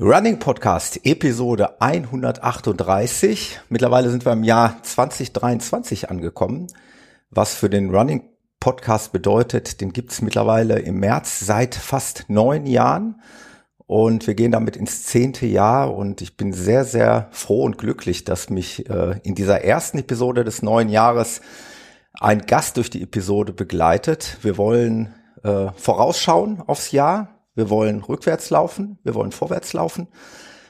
Running Podcast, Episode 138. Mittlerweile sind wir im Jahr 2023 angekommen, was für den Running Podcast bedeutet, den gibt's mittlerweile im März seit fast neun Jahren. Und wir gehen damit ins zehnte Jahr und ich bin sehr, sehr froh und glücklich, dass mich äh, in dieser ersten Episode des neuen Jahres ein Gast durch die Episode begleitet. Wir wollen äh, vorausschauen aufs Jahr, wir wollen rückwärts laufen, wir wollen vorwärts laufen,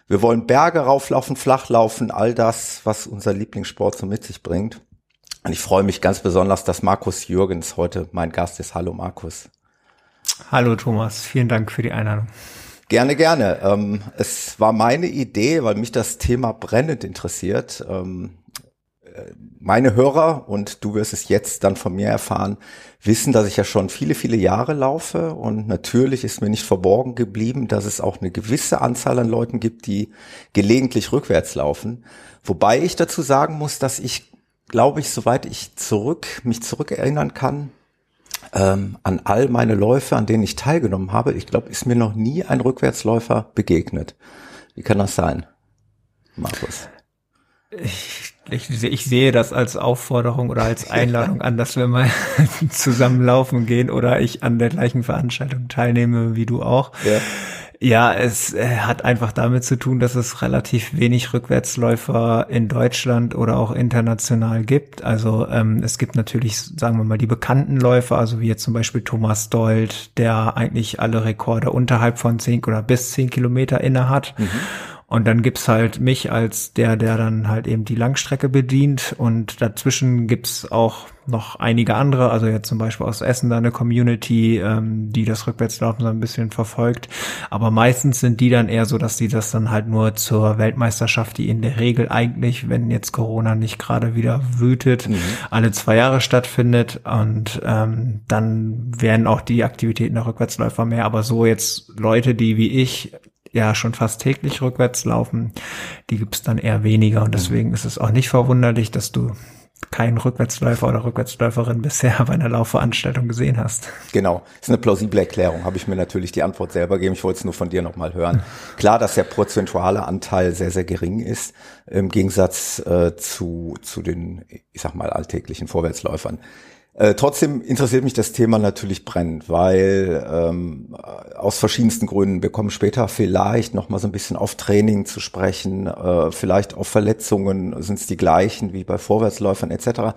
wir wollen Berge rauflaufen, flach laufen, all das, was unser Lieblingssport so mit sich bringt. Und ich freue mich ganz besonders, dass Markus Jürgens heute mein Gast ist. Hallo Markus. Hallo Thomas, vielen Dank für die Einladung. Gerne, gerne. Ähm, es war meine Idee, weil mich das Thema brennend interessiert. Ähm, meine Hörer, und du wirst es jetzt dann von mir erfahren, wissen, dass ich ja schon viele, viele Jahre laufe. Und natürlich ist mir nicht verborgen geblieben, dass es auch eine gewisse Anzahl an Leuten gibt, die gelegentlich rückwärts laufen. Wobei ich dazu sagen muss, dass ich, glaube ich, soweit ich zurück, mich zurückerinnern kann, ähm, an all meine Läufe, an denen ich teilgenommen habe, ich glaube, ist mir noch nie ein Rückwärtsläufer begegnet. Wie kann das sein, Markus? Ich ich, ich sehe das als Aufforderung oder als Einladung an, dass wir mal zusammen laufen gehen oder ich an der gleichen Veranstaltung teilnehme wie du auch. Ja. Ja, es äh, hat einfach damit zu tun, dass es relativ wenig Rückwärtsläufer in Deutschland oder auch international gibt. Also ähm, es gibt natürlich, sagen wir mal, die bekannten Läufer, also wie jetzt zum Beispiel Thomas Dold, der eigentlich alle Rekorde unterhalb von zehn oder bis zehn Kilometer inne hat. Mhm. Und dann gibt's halt mich als der, der dann halt eben die Langstrecke bedient. Und dazwischen gibt's auch noch einige andere, also jetzt zum Beispiel aus Essen da eine Community, ähm, die das Rückwärtslaufen so ein bisschen verfolgt. Aber meistens sind die dann eher so, dass die das dann halt nur zur Weltmeisterschaft, die in der Regel eigentlich, wenn jetzt Corona nicht gerade wieder wütet, mhm. alle zwei Jahre stattfindet. Und ähm, dann werden auch die Aktivitäten der Rückwärtsläufer mehr. Aber so jetzt Leute, die wie ich ja schon fast täglich rückwärts laufen, die gibt's dann eher weniger und deswegen ist es auch nicht verwunderlich, dass du keinen Rückwärtsläufer oder Rückwärtsläuferin bisher bei einer Laufveranstaltung gesehen hast. Genau, ist eine plausible Erklärung. Habe ich mir natürlich die Antwort selber gegeben. Ich wollte es nur von dir nochmal hören. Klar, dass der prozentuale Anteil sehr, sehr gering ist im Gegensatz äh, zu, zu den, ich sag mal, alltäglichen Vorwärtsläufern. Äh, trotzdem interessiert mich das Thema natürlich brennend, weil ähm, aus verschiedensten Gründen. Wir kommen später vielleicht noch mal so ein bisschen auf Training zu sprechen, äh, vielleicht auf Verletzungen sind es die gleichen wie bei Vorwärtsläufern etc.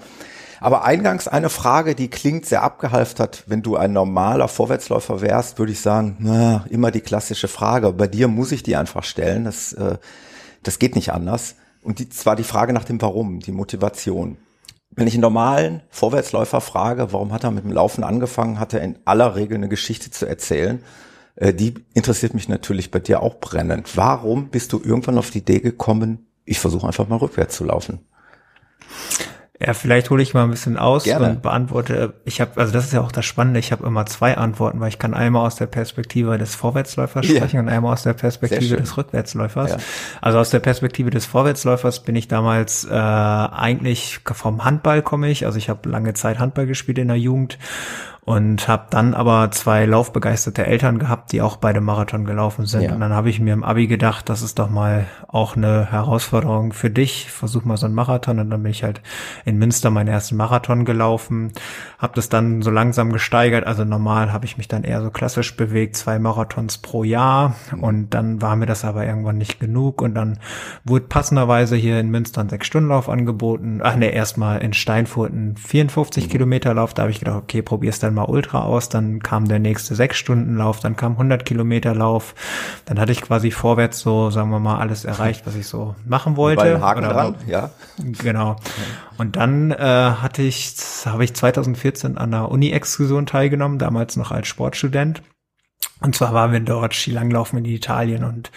Aber eingangs eine Frage, die klingt sehr abgehalftert. Wenn du ein normaler Vorwärtsläufer wärst, würde ich sagen, na, immer die klassische Frage. Bei dir muss ich die einfach stellen. Das, äh, das geht nicht anders. Und die, zwar die Frage nach dem Warum, die Motivation. Wenn ich einen normalen Vorwärtsläufer frage, warum hat er mit dem Laufen angefangen, hat er in aller Regel eine Geschichte zu erzählen. Äh, die interessiert mich natürlich bei dir auch brennend. Warum bist du irgendwann auf die Idee gekommen, ich versuche einfach mal rückwärts zu laufen? Ja, vielleicht hole ich mal ein bisschen aus Gerne. und beantworte. Ich habe, also das ist ja auch das Spannende. Ich habe immer zwei Antworten, weil ich kann einmal aus der Perspektive des Vorwärtsläufers sprechen ja. und einmal aus der Perspektive des Rückwärtsläufers. Ja. Also aus der Perspektive des Vorwärtsläufers bin ich damals äh, eigentlich vom Handball komme ich. Also ich habe lange Zeit Handball gespielt in der Jugend und habe dann aber zwei laufbegeisterte Eltern gehabt, die auch beide Marathon gelaufen sind. Ja. Und dann habe ich mir im Abi gedacht, das ist doch mal auch eine Herausforderung für dich. Versuch mal so einen Marathon. Und dann bin ich halt in Münster meinen ersten Marathon gelaufen, habe das dann so langsam gesteigert. Also normal habe ich mich dann eher so klassisch bewegt, zwei Marathons pro Jahr. Und dann war mir das aber irgendwann nicht genug. Und dann wurde passenderweise hier in Münster ein Sechs-Stunden-Lauf angeboten. Ach ne, erstmal in Steinfurt ein 54 mhm. Kilometer Lauf. Da habe ich gedacht, okay, probier's dann mal Ultra aus, dann kam der nächste sechs Stunden Lauf, dann kam 100 Kilometer Lauf, dann hatte ich quasi vorwärts so, sagen wir mal, alles erreicht, was ich so machen wollte. Haken Oder, dran, ja. Genau. Und dann äh, hatte ich, habe ich 2014 an der Uni-Exkursion teilgenommen, damals noch als Sportstudent. Und zwar waren wir dort Skilanglaufen in Italien und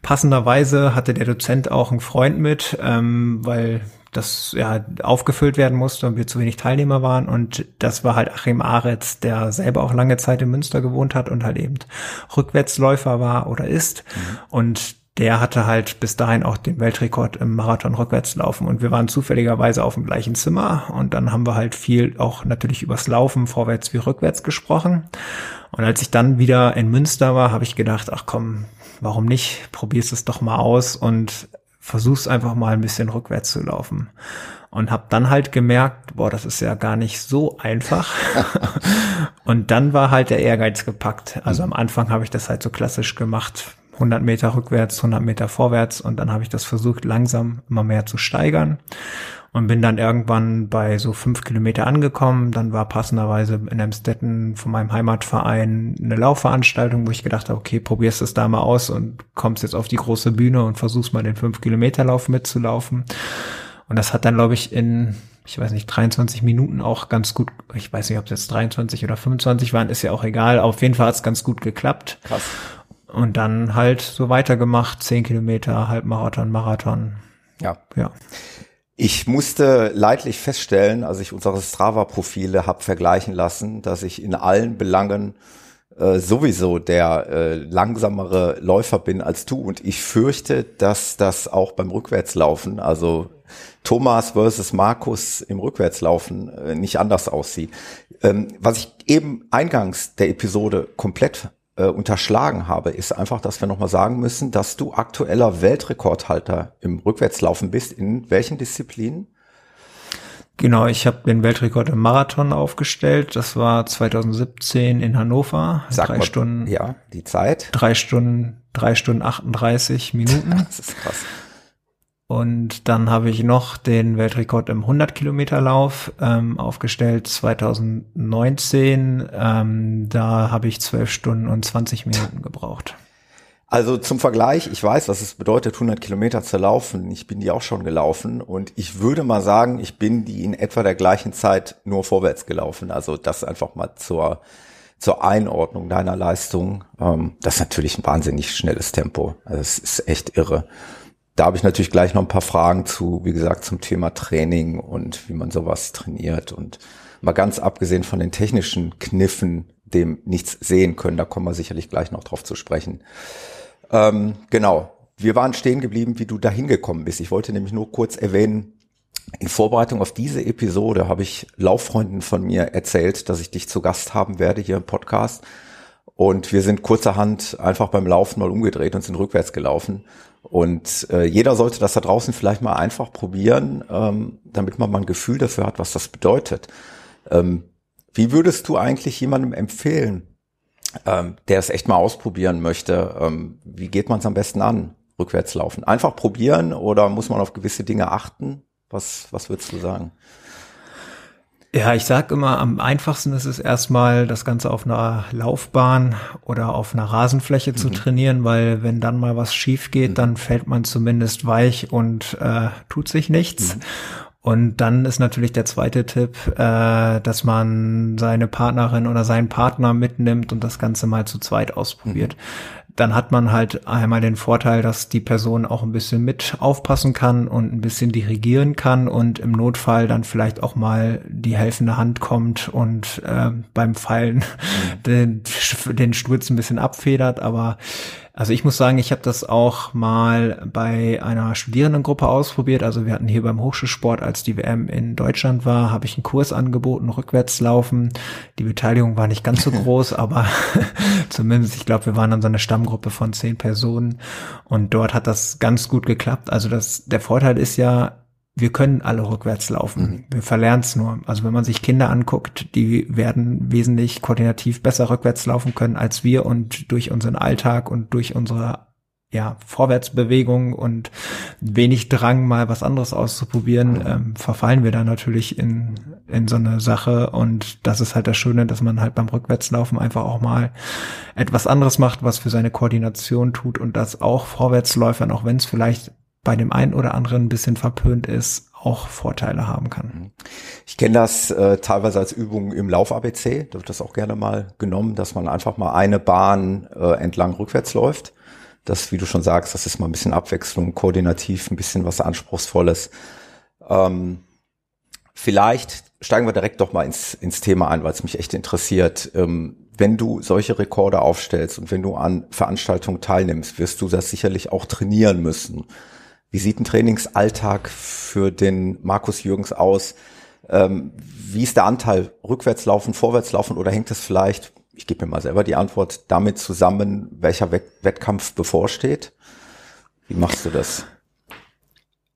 passenderweise hatte der Dozent auch einen Freund mit, ähm, weil das ja aufgefüllt werden musste und wir zu wenig Teilnehmer waren. Und das war halt Achim Aretz, der selber auch lange Zeit in Münster gewohnt hat und halt eben Rückwärtsläufer war oder ist. Mhm. Und der hatte halt bis dahin auch den Weltrekord im Marathon rückwärts laufen und wir waren zufälligerweise auf dem gleichen Zimmer und dann haben wir halt viel auch natürlich übers Laufen vorwärts wie rückwärts gesprochen und als ich dann wieder in Münster war, habe ich gedacht, ach komm, warum nicht? Probierst es doch mal aus und versuch's einfach mal ein bisschen rückwärts zu laufen. Und habe dann halt gemerkt, boah, das ist ja gar nicht so einfach. und dann war halt der Ehrgeiz gepackt. Also am Anfang habe ich das halt so klassisch gemacht, 100 Meter rückwärts, 100 Meter vorwärts und dann habe ich das versucht langsam immer mehr zu steigern und bin dann irgendwann bei so fünf Kilometer angekommen. Dann war passenderweise in Emstetten von meinem Heimatverein eine Laufveranstaltung, wo ich gedacht habe, okay, probierst es da mal aus und kommst jetzt auf die große Bühne und versuchst mal den fünf Kilometer Lauf mitzulaufen. Und das hat dann, glaube ich, in ich weiß nicht, 23 Minuten auch ganz gut, ich weiß nicht, ob es jetzt 23 oder 25 waren, ist ja auch egal. Auf jeden Fall hat es ganz gut geklappt. Krass. Und dann halt so weitergemacht, 10 Kilometer, Halbmarathon, Marathon. Ja. Ja. Ich musste leidlich feststellen, als ich unsere Strava-Profile habe vergleichen lassen, dass ich in allen Belangen äh, sowieso der äh, langsamere Läufer bin als du. Und ich fürchte, dass das auch beim Rückwärtslaufen, also Thomas versus Markus im Rückwärtslaufen, äh, nicht anders aussieht. Ähm, was ich eben eingangs der Episode komplett äh, unterschlagen habe, ist einfach, dass wir nochmal sagen müssen, dass du aktueller Weltrekordhalter im Rückwärtslaufen bist. In welchen Disziplinen? Genau, ich habe den Weltrekord im Marathon aufgestellt. Das war 2017 in Hannover. Sag drei mal, Stunden. Ja, die Zeit. Drei Stunden, drei Stunden 38 Minuten. das ist krass. Und dann habe ich noch den Weltrekord im 100 Kilometer Lauf ähm, aufgestellt 2019. Ähm, da habe ich 12 Stunden und 20 Minuten gebraucht. Also zum Vergleich, ich weiß, was es bedeutet, 100 Kilometer zu laufen. Ich bin die auch schon gelaufen und ich würde mal sagen, ich bin die in etwa der gleichen Zeit nur vorwärts gelaufen. Also das einfach mal zur, zur Einordnung deiner Leistung. Ähm, das ist natürlich ein wahnsinnig schnelles Tempo. Also es ist echt irre da habe ich natürlich gleich noch ein paar Fragen zu, wie gesagt, zum Thema Training und wie man sowas trainiert und mal ganz abgesehen von den technischen Kniffen, dem nichts sehen können, da kommen wir sicherlich gleich noch drauf zu sprechen. Ähm, genau, wir waren stehen geblieben, wie du da hingekommen bist. Ich wollte nämlich nur kurz erwähnen, in Vorbereitung auf diese Episode habe ich Lauffreunden von mir erzählt, dass ich dich zu Gast haben werde hier im Podcast. Und wir sind kurzerhand einfach beim Laufen mal umgedreht und sind rückwärts gelaufen. Und äh, jeder sollte das da draußen vielleicht mal einfach probieren, ähm, damit man mal ein Gefühl dafür hat, was das bedeutet. Ähm, wie würdest du eigentlich jemandem empfehlen, ähm, der es echt mal ausprobieren möchte? Ähm, wie geht man es am besten an, rückwärts laufen? Einfach probieren oder muss man auf gewisse Dinge achten? Was, was würdest du sagen? Ja, ich sag immer, am einfachsten ist es erstmal, das Ganze auf einer Laufbahn oder auf einer Rasenfläche mhm. zu trainieren, weil wenn dann mal was schief geht, mhm. dann fällt man zumindest weich und äh, tut sich nichts. Mhm. Und dann ist natürlich der zweite Tipp, äh, dass man seine Partnerin oder seinen Partner mitnimmt und das Ganze mal zu zweit ausprobiert. Dann hat man halt einmal den Vorteil, dass die Person auch ein bisschen mit aufpassen kann und ein bisschen dirigieren kann und im Notfall dann vielleicht auch mal die helfende Hand kommt und äh, beim Fallen mhm. den, den Sturz ein bisschen abfedert. Aber also ich muss sagen, ich habe das auch mal bei einer Studierendengruppe ausprobiert. Also wir hatten hier beim Hochschulsport, als die WM in Deutschland war, habe ich einen Kurs angeboten, rückwärts laufen. Die Beteiligung war nicht ganz so groß, aber zumindest, ich glaube, wir waren dann so eine Stammgruppe von zehn Personen und dort hat das ganz gut geklappt. Also das, der Vorteil ist ja, wir können alle rückwärts laufen. Mhm. Wir verlernen es nur. Also wenn man sich Kinder anguckt, die werden wesentlich koordinativ besser rückwärts laufen können als wir und durch unseren Alltag und durch unsere ja, Vorwärtsbewegung und wenig Drang, mal was anderes auszuprobieren, mhm. ähm, verfallen wir da natürlich in, in so eine Sache. Und das ist halt das Schöne, dass man halt beim Rückwärtslaufen einfach auch mal etwas anderes macht, was für seine Koordination tut und das auch Vorwärtsläufern, auch wenn es vielleicht bei dem einen oder anderen ein bisschen verpönt ist, auch Vorteile haben kann. Ich kenne das äh, teilweise als Übung im Lauf-ABC. Da wird das auch gerne mal genommen, dass man einfach mal eine Bahn äh, entlang rückwärts läuft. Das, wie du schon sagst, das ist mal ein bisschen Abwechslung, koordinativ, ein bisschen was Anspruchsvolles. Ähm, vielleicht steigen wir direkt doch mal ins, ins Thema ein, weil es mich echt interessiert. Ähm, wenn du solche Rekorde aufstellst und wenn du an Veranstaltungen teilnimmst, wirst du das sicherlich auch trainieren müssen. Wie sieht ein Trainingsalltag für den Markus Jürgens aus? Ähm, wie ist der Anteil rückwärts laufen, vorwärts laufen oder hängt es vielleicht ich gebe mir mal selber die Antwort, damit zusammen, welcher Wettkampf bevorsteht? Wie machst du das?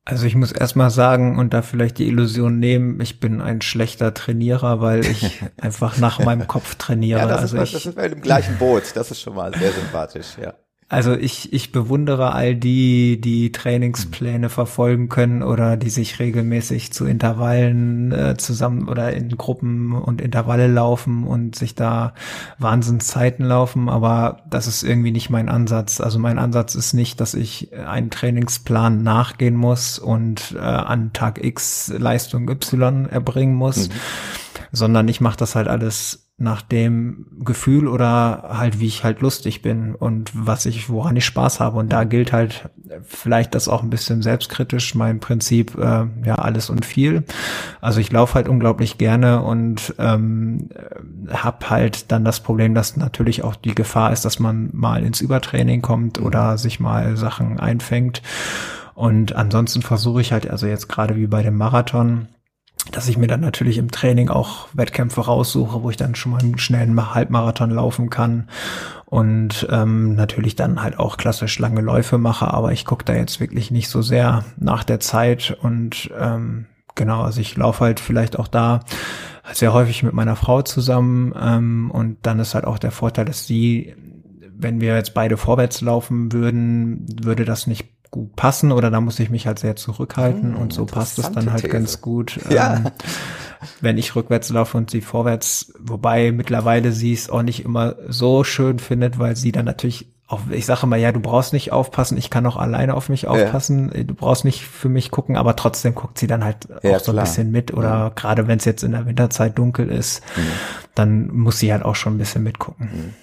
Also ich muss erstmal sagen und da vielleicht die Illusion nehmen, ich bin ein schlechter Trainierer, weil ich einfach nach meinem Kopf trainiere. Ja, das, also ist, ich, das sind wir im gleichen Boot. Das ist schon mal sehr sympathisch, ja. Also ich, ich bewundere all die, die Trainingspläne verfolgen können oder die sich regelmäßig zu Intervallen äh, zusammen oder in Gruppen und Intervalle laufen und sich da Wahnsinnszeiten laufen. Aber das ist irgendwie nicht mein Ansatz. Also mein Ansatz ist nicht, dass ich einen Trainingsplan nachgehen muss und äh, an Tag X Leistung Y erbringen muss, mhm. sondern ich mache das halt alles nach dem Gefühl oder halt wie ich halt lustig bin und was ich, woran ich Spaß habe. Und da gilt halt vielleicht das auch ein bisschen selbstkritisch, mein Prinzip, äh, ja, alles und viel. Also ich laufe halt unglaublich gerne und ähm, habe halt dann das Problem, dass natürlich auch die Gefahr ist, dass man mal ins Übertraining kommt mhm. oder sich mal Sachen einfängt. Und ansonsten versuche ich halt, also jetzt gerade wie bei dem Marathon, dass ich mir dann natürlich im Training auch Wettkämpfe raussuche, wo ich dann schon mal einen schnellen Halbmarathon laufen kann und ähm, natürlich dann halt auch klassisch lange Läufe mache, aber ich gucke da jetzt wirklich nicht so sehr nach der Zeit und ähm, genau, also ich laufe halt vielleicht auch da sehr häufig mit meiner Frau zusammen ähm, und dann ist halt auch der Vorteil, dass sie, wenn wir jetzt beide vorwärts laufen würden, würde das nicht gut passen oder da muss ich mich halt sehr zurückhalten hm, und so passt es dann halt These. ganz gut. Ja. Ähm, wenn ich rückwärts laufe und sie vorwärts, wobei mittlerweile sie es auch nicht immer so schön findet, weil sie dann natürlich auch, ich sage mal, ja, du brauchst nicht aufpassen, ich kann auch alleine auf mich aufpassen, ja. du brauchst nicht für mich gucken, aber trotzdem guckt sie dann halt ja, auch so klar. ein bisschen mit oder ja. gerade wenn es jetzt in der Winterzeit dunkel ist, mhm. dann muss sie halt auch schon ein bisschen mitgucken. Mhm.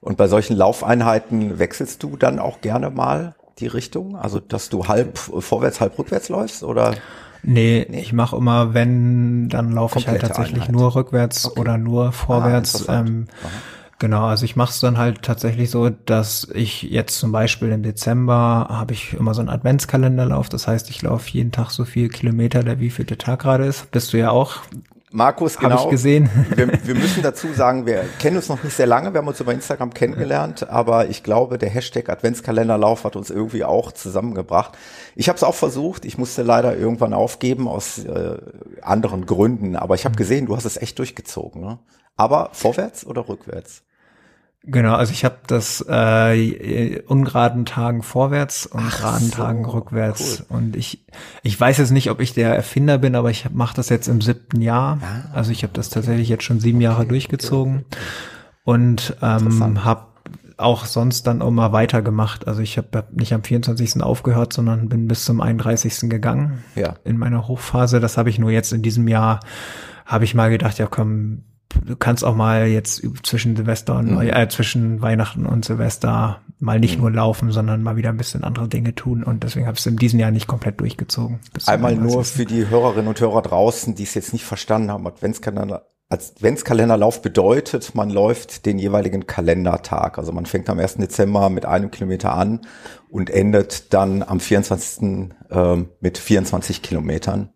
Und bei solchen Laufeinheiten wechselst du dann auch gerne mal? Die Richtung? Also, dass du halb vorwärts, halb rückwärts läufst oder? Nee, nee. ich mache immer, wenn, dann laufe ich halt tatsächlich Einheit. nur rückwärts okay. oder nur ah, vorwärts. Ah, ähm, genau, also ich mache es dann halt tatsächlich so, dass ich jetzt zum Beispiel im Dezember habe ich immer so einen Adventskalenderlauf. Das heißt, ich laufe jeden Tag so viel Kilometer, der wievielte Tag gerade ist. Bist du ja auch Markus, genau. Habe ich gesehen. Wir, wir, müssen dazu sagen, wir kennen uns noch nicht sehr lange, wir haben uns über Instagram kennengelernt, aber ich glaube, der Hashtag Adventskalenderlauf hat uns irgendwie auch zusammengebracht. Ich habe es auch versucht, ich musste leider irgendwann aufgeben aus äh, anderen Gründen, aber ich habe gesehen, du hast es echt durchgezogen. Ne? Aber vorwärts oder rückwärts? Genau, also ich habe das äh, ungeraden Tagen vorwärts und Ach geraden so, Tagen rückwärts. Cool. Und ich, ich weiß jetzt nicht, ob ich der Erfinder bin, aber ich mache das jetzt im siebten Jahr. Ah, also ich habe das tatsächlich jetzt schon sieben Jahre okay, durchgezogen okay, und ähm, habe auch sonst dann auch mal weitergemacht. Also ich habe hab nicht am 24. aufgehört, sondern bin bis zum 31. gegangen ja. in meiner Hochphase. Das habe ich nur jetzt in diesem Jahr, habe ich mal gedacht, ja komm, du kannst auch mal jetzt zwischen Silvester und mhm. äh, zwischen Weihnachten und Silvester mal nicht mhm. nur laufen, sondern mal wieder ein bisschen andere Dinge tun. Und deswegen habe ich es in diesem Jahr nicht komplett durchgezogen. Einmal nur für die Hörerinnen und Hörer draußen, die es jetzt nicht verstanden haben, Adventskalender, Adventskalenderlauf bedeutet, man läuft den jeweiligen Kalendertag. Also man fängt am 1. Dezember mit einem Kilometer an und endet dann am 24. Äh, mit 24 Kilometern.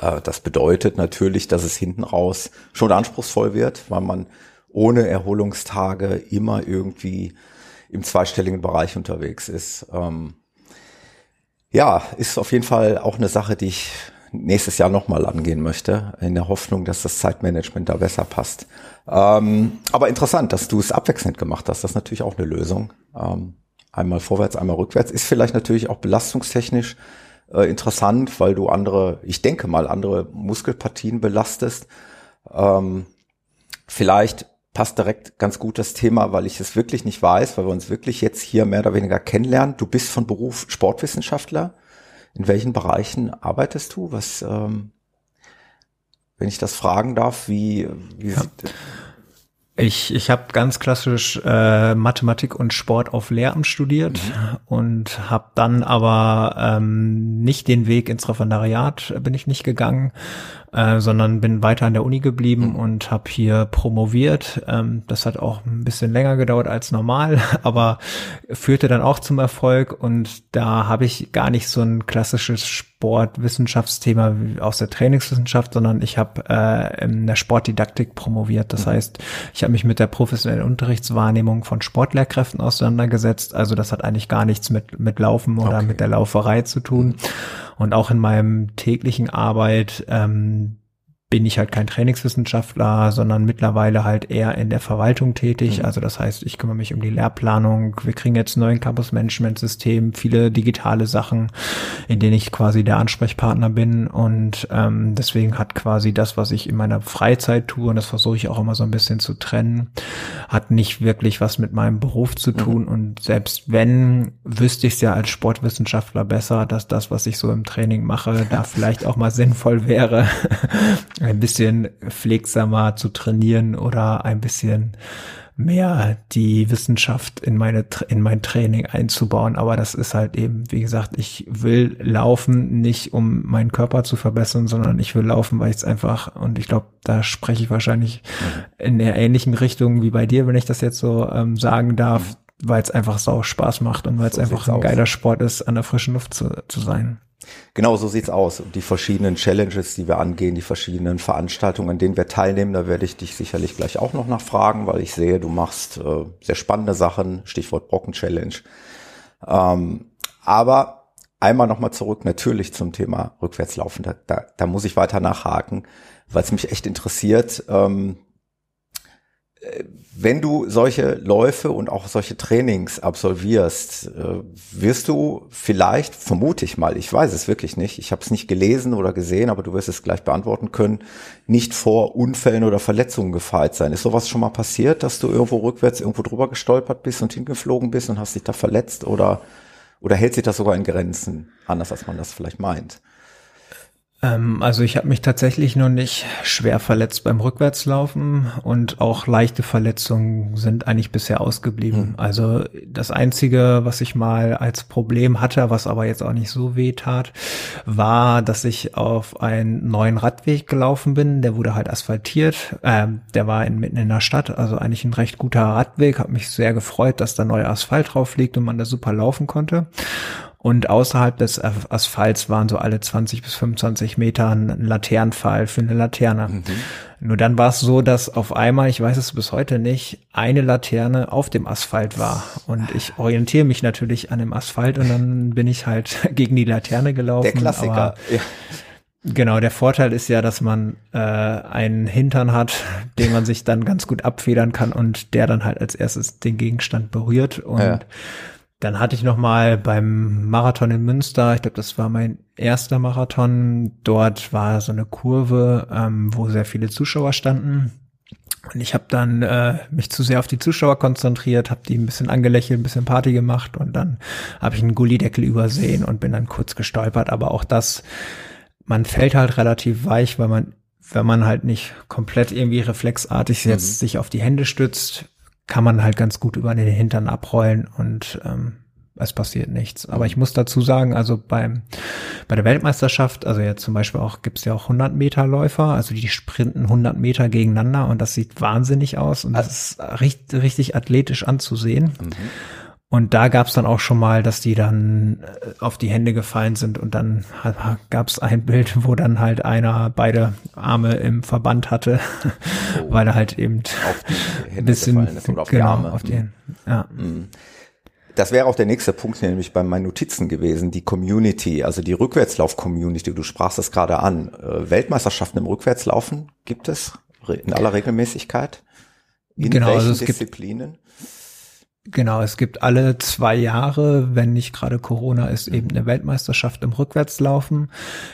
Äh, das bedeutet natürlich, dass es hinten raus schon anspruchsvoll wird, weil man ohne Erholungstage immer irgendwie im zweistelligen Bereich unterwegs ist. Ähm, ja, ist auf jeden Fall auch eine Sache, die ich nächstes Jahr nochmal angehen möchte, in der Hoffnung, dass das Zeitmanagement da besser passt. Ähm, aber interessant, dass du es abwechselnd gemacht hast. Das ist natürlich auch eine Lösung. Ähm, einmal vorwärts, einmal rückwärts. Ist vielleicht natürlich auch belastungstechnisch äh, interessant, weil du andere, ich denke mal, andere Muskelpartien belastest. Ähm, vielleicht passt direkt ganz gut das Thema, weil ich es wirklich nicht weiß, weil wir uns wirklich jetzt hier mehr oder weniger kennenlernen. Du bist von Beruf Sportwissenschaftler. In welchen Bereichen arbeitest du? Was, ähm, wenn ich das fragen darf, wie, wie ja. Ich, ich habe ganz klassisch äh, Mathematik und Sport auf Lehramt studiert mhm. und habe dann aber ähm, nicht den Weg ins Referendariat, bin ich nicht gegangen, äh, sondern bin weiter an der Uni geblieben mhm. und habe hier promoviert. Ähm, das hat auch ein bisschen länger gedauert als normal, aber führte dann auch zum Erfolg und da habe ich gar nicht so ein klassisches Sportwissenschaftsthema aus der Trainingswissenschaft, sondern ich habe äh, in der Sportdidaktik promoviert. Das mhm. heißt, ich habe mich mit der professionellen Unterrichtswahrnehmung von Sportlehrkräften auseinandergesetzt. Also das hat eigentlich gar nichts mit, mit Laufen oder okay. mit der Lauferei zu tun. Mhm. Und auch in meinem täglichen Arbeit ähm, bin ich halt kein Trainingswissenschaftler, sondern mittlerweile halt eher in der Verwaltung tätig. Mhm. Also das heißt, ich kümmere mich um die Lehrplanung. Wir kriegen jetzt neuen Campus-Management-System, viele digitale Sachen, in denen ich quasi der Ansprechpartner bin. Und ähm, deswegen hat quasi das, was ich in meiner Freizeit tue, und das versuche ich auch immer so ein bisschen zu trennen, hat nicht wirklich was mit meinem Beruf zu mhm. tun. Mhm. Und selbst wenn, wüsste ich es ja als Sportwissenschaftler besser, dass das, was ich so im Training mache, da vielleicht auch mal sinnvoll wäre, ein bisschen pflegsamer zu trainieren oder ein bisschen mehr die Wissenschaft in meine in mein Training einzubauen, aber das ist halt eben, wie gesagt, ich will laufen nicht um meinen Körper zu verbessern, sondern ich will laufen, weil ich es einfach und ich glaube, da spreche ich wahrscheinlich in der ähnlichen Richtung wie bei dir, wenn ich das jetzt so ähm, sagen darf, mhm. weil es einfach sau Spaß macht und weil es so einfach ein geiler Sport ist, an der frischen Luft zu, zu sein. Genau, so sieht's aus. Die verschiedenen Challenges, die wir angehen, die verschiedenen Veranstaltungen, an denen wir teilnehmen, da werde ich dich sicherlich gleich auch noch nachfragen, weil ich sehe, du machst äh, sehr spannende Sachen, Stichwort Brocken-Challenge. Ähm, aber einmal nochmal zurück natürlich zum Thema Rückwärtslaufen. Da, da, da muss ich weiter nachhaken, weil es mich echt interessiert. Ähm, wenn du solche Läufe und auch solche Trainings absolvierst, äh, wirst du vielleicht, vermute ich mal, ich weiß es wirklich nicht, ich habe es nicht gelesen oder gesehen, aber du wirst es gleich beantworten können, nicht vor Unfällen oder Verletzungen gefeit sein. Ist sowas schon mal passiert, dass du irgendwo rückwärts irgendwo drüber gestolpert bist und hingeflogen bist und hast dich da verletzt oder, oder hält sich das sogar in Grenzen, anders als man das vielleicht meint? Ähm, also ich habe mich tatsächlich noch nicht schwer verletzt beim Rückwärtslaufen und auch leichte Verletzungen sind eigentlich bisher ausgeblieben. Mhm. Also das Einzige, was ich mal als Problem hatte, was aber jetzt auch nicht so weh tat, war, dass ich auf einen neuen Radweg gelaufen bin. Der wurde halt asphaltiert. Ähm, der war in, mitten in der Stadt, also eigentlich ein recht guter Radweg. Hat mich sehr gefreut, dass da neuer Asphalt drauf liegt und man da super laufen konnte. Und außerhalb des Asphalts waren so alle 20 bis 25 Meter ein Laternenpfahl für eine Laterne. Mhm. Nur dann war es so, dass auf einmal, ich weiß es bis heute nicht, eine Laterne auf dem Asphalt war. Und ich orientiere mich natürlich an dem Asphalt und dann bin ich halt gegen die Laterne gelaufen. Der Klassiker. Aber, ja. Genau, der Vorteil ist ja, dass man äh, einen Hintern hat, den man sich dann ganz gut abfedern kann und der dann halt als erstes den Gegenstand berührt. Und ja. Dann hatte ich noch mal beim Marathon in Münster, ich glaube, das war mein erster Marathon. Dort war so eine Kurve, ähm, wo sehr viele Zuschauer standen. Und ich habe dann äh, mich zu sehr auf die Zuschauer konzentriert, habe die ein bisschen angelächelt, ein bisschen Party gemacht und dann habe ich einen Gullideckel übersehen und bin dann kurz gestolpert. Aber auch das, man fällt halt relativ weich, weil man, wenn man halt nicht komplett irgendwie reflexartig jetzt mhm. sich auf die Hände stützt, kann man halt ganz gut über den Hintern abrollen und ähm, es passiert nichts. Aber ich muss dazu sagen, also beim, bei der Weltmeisterschaft, also jetzt zum Beispiel auch, gibt's ja auch 100 Meter Läufer, also die sprinten 100 Meter gegeneinander und das sieht wahnsinnig aus und das ist richtig, richtig athletisch anzusehen. Mhm. Und da gab's dann auch schon mal, dass die dann äh, auf die Hände gefallen sind und dann gab's ein Bild, wo dann halt einer beide Arme im Verband hatte, oh. weil er halt eben ein bisschen auf genau, Arme. auf die Hände. Ja. Mhm. Das wäre auch der nächste Punkt, nämlich bei meinen Notizen gewesen, die Community, also die Rückwärtslauf-Community. Du sprachst das gerade an. Äh, Weltmeisterschaften im Rückwärtslaufen gibt es in aller Regelmäßigkeit? In genau, welchen also es Disziplinen? Gibt Genau, es gibt alle zwei Jahre, wenn nicht gerade Corona ist, eben eine Weltmeisterschaft im Rückwärtslaufen.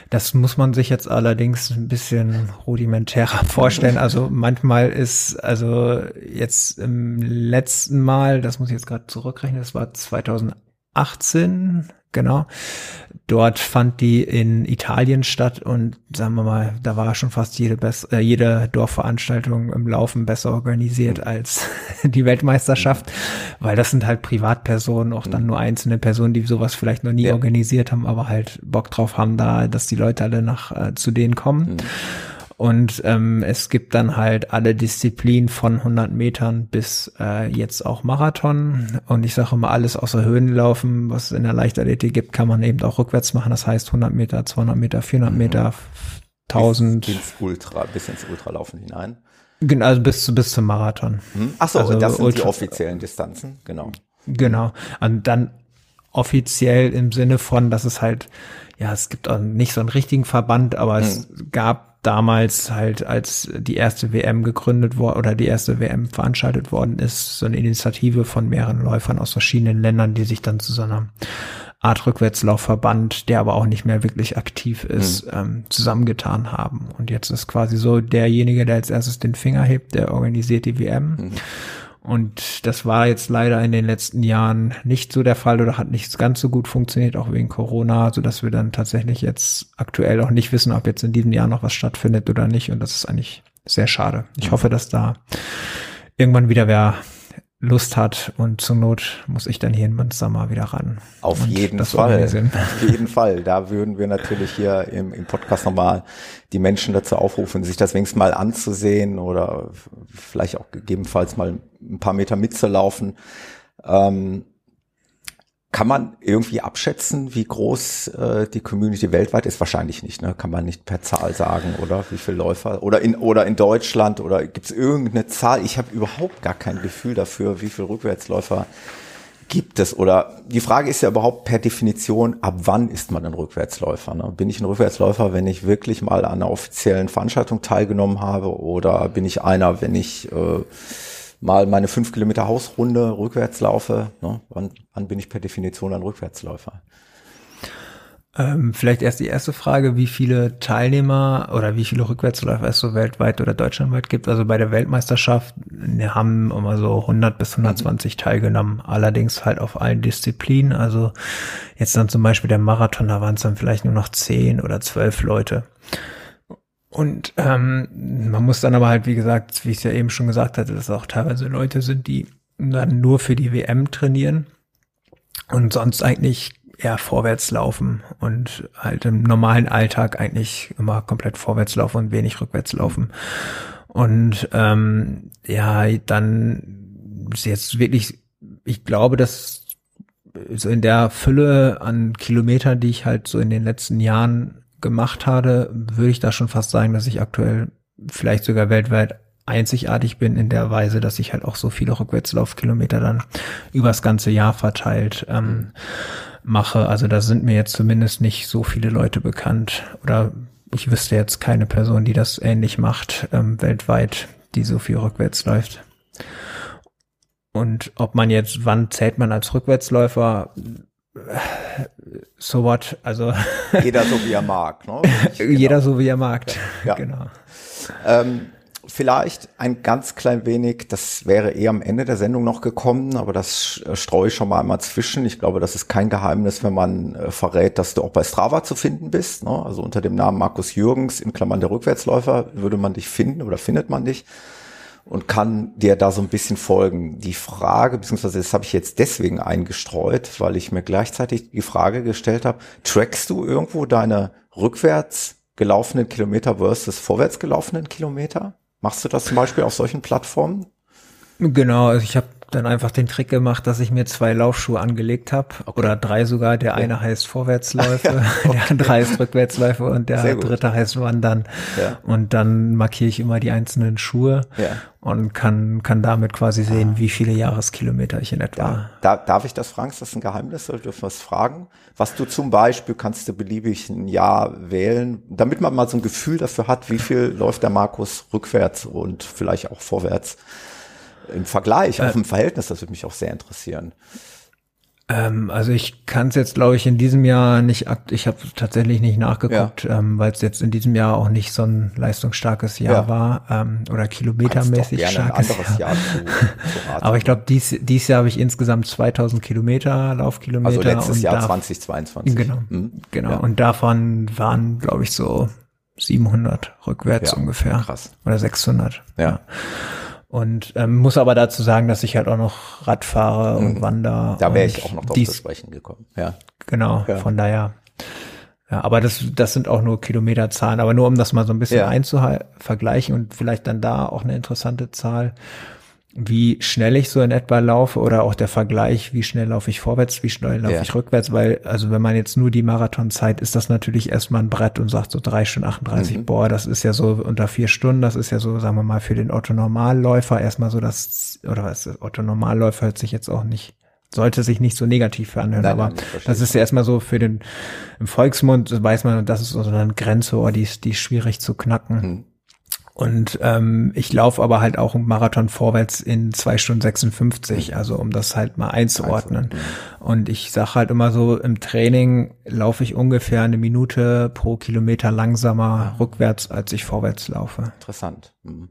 Das muss man sich jetzt allerdings ein bisschen rudimentärer vorstellen. Also manchmal ist, also jetzt im letzten Mal, das muss ich jetzt gerade zurückrechnen, das war 2018, genau. Dort fand die in Italien statt und sagen wir mal, da war schon fast jede, Bess äh, jede Dorfveranstaltung im Laufen besser organisiert als die Weltmeisterschaft, weil das sind halt Privatpersonen, auch dann nur einzelne Personen, die sowas vielleicht noch nie ja. organisiert haben, aber halt Bock drauf haben da, dass die Leute alle nach äh, zu denen kommen. Mhm. Und ähm, es gibt dann halt alle Disziplinen von 100 Metern bis äh, jetzt auch Marathon. Und ich sage immer, alles außer Höhenlaufen, was es in der Leichtathletik gibt, kann man eben auch rückwärts machen. Das heißt 100 Meter, 200 Meter, 400 mhm. Meter, 1000. Bis ins Ultra, bis ins Ultralaufen hinein. Genau, also bis, bis zum Marathon. Mhm. Ach so, also das sind Ultra die offiziellen Distanzen, genau. Genau. Und dann offiziell im Sinne von, dass es halt, ja, es gibt auch nicht so einen richtigen Verband, aber es mhm. gab damals halt, als die erste WM gegründet wurde oder die erste WM veranstaltet worden ist, so eine Initiative von mehreren Läufern aus verschiedenen Ländern, die sich dann zu so einer Art Rückwärtslaufverband, der aber auch nicht mehr wirklich aktiv ist, mhm. ähm, zusammengetan haben. Und jetzt ist quasi so derjenige, der als erstes den Finger hebt, der organisiert die WM. Mhm. Und das war jetzt leider in den letzten Jahren nicht so der Fall oder hat nicht ganz so gut funktioniert, auch wegen Corona, so dass wir dann tatsächlich jetzt aktuell auch nicht wissen, ob jetzt in diesem Jahr noch was stattfindet oder nicht. Und das ist eigentlich sehr schade. Ich hoffe, dass da irgendwann wieder wer Lust hat und zur Not muss ich dann hier in Münster mal wieder ran. Auf jeden Fall. Auf jeden Fall. Da würden wir natürlich hier im, im Podcast nochmal die Menschen dazu aufrufen, sich das wenigstens mal anzusehen oder vielleicht auch gegebenenfalls mal ein paar Meter mitzulaufen. Ähm, kann man irgendwie abschätzen, wie groß äh, die Community weltweit ist? Wahrscheinlich nicht, ne? Kann man nicht per Zahl sagen, oder? Wie viele Läufer? Oder in oder in Deutschland oder gibt es irgendeine Zahl? Ich habe überhaupt gar kein Gefühl dafür, wie viele Rückwärtsläufer gibt es? Oder die Frage ist ja überhaupt per Definition, ab wann ist man ein Rückwärtsläufer? Ne? Bin ich ein Rückwärtsläufer, wenn ich wirklich mal an einer offiziellen Veranstaltung teilgenommen habe? Oder bin ich einer, wenn ich äh, mal meine fünf Kilometer Hausrunde rückwärts laufe, ne, wann, wann bin ich per Definition ein Rückwärtsläufer? Ähm, vielleicht erst die erste Frage, wie viele Teilnehmer oder wie viele Rückwärtsläufer es so weltweit oder deutschlandweit gibt. Also bei der Weltmeisterschaft wir haben immer so 100 bis 120 mhm. teilgenommen, allerdings halt auf allen Disziplinen. Also jetzt dann zum Beispiel der Marathon, da waren es dann vielleicht nur noch 10 oder 12 Leute. Und ähm, man muss dann aber halt, wie gesagt, wie ich es ja eben schon gesagt hatte, dass auch teilweise Leute sind, die dann nur für die WM trainieren und sonst eigentlich eher vorwärts laufen und halt im normalen Alltag eigentlich immer komplett vorwärts laufen und wenig rückwärts laufen. Und ähm, ja, dann ist jetzt wirklich, ich glaube, dass so in der Fülle an Kilometern, die ich halt so in den letzten Jahren gemacht habe, würde ich da schon fast sagen, dass ich aktuell vielleicht sogar weltweit einzigartig bin in der Weise, dass ich halt auch so viele Rückwärtslaufkilometer dann übers ganze Jahr verteilt ähm, mache. Also da sind mir jetzt zumindest nicht so viele Leute bekannt oder ich wüsste jetzt keine Person, die das ähnlich macht ähm, weltweit, die so viel rückwärts läuft. Und ob man jetzt, wann zählt man als Rückwärtsläufer? So what, also. Jeder so wie er mag, ne? Jeder genau. so wie er mag, ja. genau. Ähm, vielleicht ein ganz klein wenig, das wäre eher am Ende der Sendung noch gekommen, aber das streue ich schon mal einmal zwischen. Ich glaube, das ist kein Geheimnis, wenn man äh, verrät, dass du auch bei Strava zu finden bist. Ne? Also unter dem Namen Markus Jürgens in Klammern der Rückwärtsläufer würde man dich finden oder findet man dich und kann dir da so ein bisschen folgen. Die Frage, beziehungsweise das habe ich jetzt deswegen eingestreut, weil ich mir gleichzeitig die Frage gestellt habe, trackst du irgendwo deine rückwärts gelaufenen Kilometer versus vorwärts gelaufenen Kilometer? Machst du das zum Beispiel auf solchen Plattformen? Genau, also ich habe dann einfach den Trick gemacht, dass ich mir zwei Laufschuhe angelegt habe okay. oder drei sogar. Der ja. eine heißt Vorwärtsläufe, ja, okay. der andere heißt Rückwärtsläufe und der dritte heißt Wandern. Ja. Und dann markiere ich immer die einzelnen Schuhe und kann kann damit quasi sehen, ah. wie viele Jahreskilometer ich in etwa. Da, darf ich das fragen? Ist das ein Geheimnis? Oder dürfen wir es fragen? Was du zum Beispiel kannst du beliebig ein Jahr wählen, damit man mal so ein Gefühl dafür hat, wie viel läuft der Markus rückwärts und vielleicht auch vorwärts im Vergleich, äh, auch im Verhältnis, das würde mich auch sehr interessieren. Ähm, also ich kann es jetzt, glaube ich, in diesem Jahr nicht, ich habe tatsächlich nicht nachgeguckt, ja. ähm, weil es jetzt in diesem Jahr auch nicht so ein leistungsstarkes Jahr ja. war ähm, oder kilometermäßig starkes Jahr. Jahr zu, zu Aber ich glaube, dies, dies Jahr habe ich insgesamt 2000 Kilometer Laufkilometer. Also letztes Jahr 2022. Genau, mhm. genau. Ja. Und davon waren, glaube ich, so 700 rückwärts ungefähr. Krass. Oder 600. ja. Und ähm, muss aber dazu sagen, dass ich halt auch noch Rad fahre und mhm. wander. Da wäre ich auch noch drauf zu sprechen gekommen. Ja. Genau, ja. von daher. Ja, aber das, das sind auch nur Kilometerzahlen. Aber nur um das mal so ein bisschen ja. einzuvergleichen und vielleicht dann da auch eine interessante Zahl wie schnell ich so in etwa laufe oder auch der Vergleich, wie schnell laufe ich vorwärts, wie schnell laufe ja. ich rückwärts, weil, also wenn man jetzt nur die Marathonzeit, ist das natürlich erstmal ein Brett und sagt so drei Stunden 38, mhm. boah, das ist ja so unter vier Stunden, das ist ja so, sagen wir mal, für den Otto-Normalläufer erstmal so das, oder was, Otto-Normalläufer hört sich jetzt auch nicht sollte sich nicht so negativ anhören, nein, aber nein, das ist ja erstmal so für den im Volksmund weiß man, das ist so eine Grenze, oh, die ist, die ist schwierig zu knacken. Mhm. Und ähm, ich laufe aber halt auch einen Marathon vorwärts in zwei Stunden 56, also um das halt mal einzuordnen. Und ich sage halt immer so, im Training laufe ich ungefähr eine Minute pro Kilometer langsamer rückwärts, als ich vorwärts laufe. Interessant. Mhm.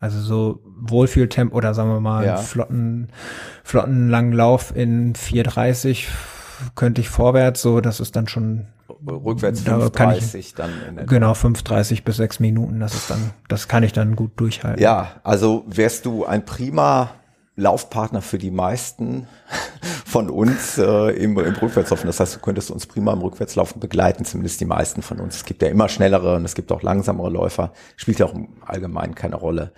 Also so Wohlfühltempo oder sagen wir mal ja. flotten, flotten langen Lauf in 4,30 könnte ich vorwärts, so das ist dann schon rückwärts 5,30 dann. In genau, 5,30 bis 6 Minuten, das ist dann, das kann ich dann gut durchhalten. Ja, also wärst du ein prima Laufpartner für die meisten von uns äh, im, im Rückwärtslaufen. Das heißt, du könntest uns prima im Rückwärtslaufen begleiten, zumindest die meisten von uns. Es gibt ja immer schnellere und es gibt auch langsamere Läufer. Spielt ja auch im Allgemeinen keine Rolle.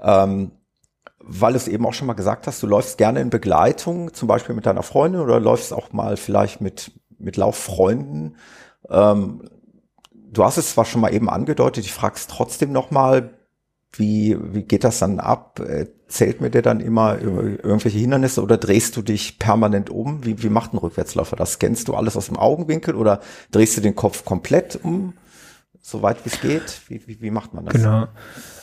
Ähm, weil du es eben auch schon mal gesagt hast, du läufst gerne in Begleitung, zum Beispiel mit deiner Freundin oder läufst auch mal vielleicht mit, mit Lauffreunden. Ähm, du hast es zwar schon mal eben angedeutet, ich frage es trotzdem nochmal, wie, wie geht das dann ab? Zählt mir dir dann immer irgendwelche Hindernisse oder drehst du dich permanent um? Wie, wie macht ein Rückwärtsläufer das? Scannst du alles aus dem Augenwinkel oder drehst du den Kopf komplett um? So weit wie es geht? Wie, wie, wie macht man das? Genau.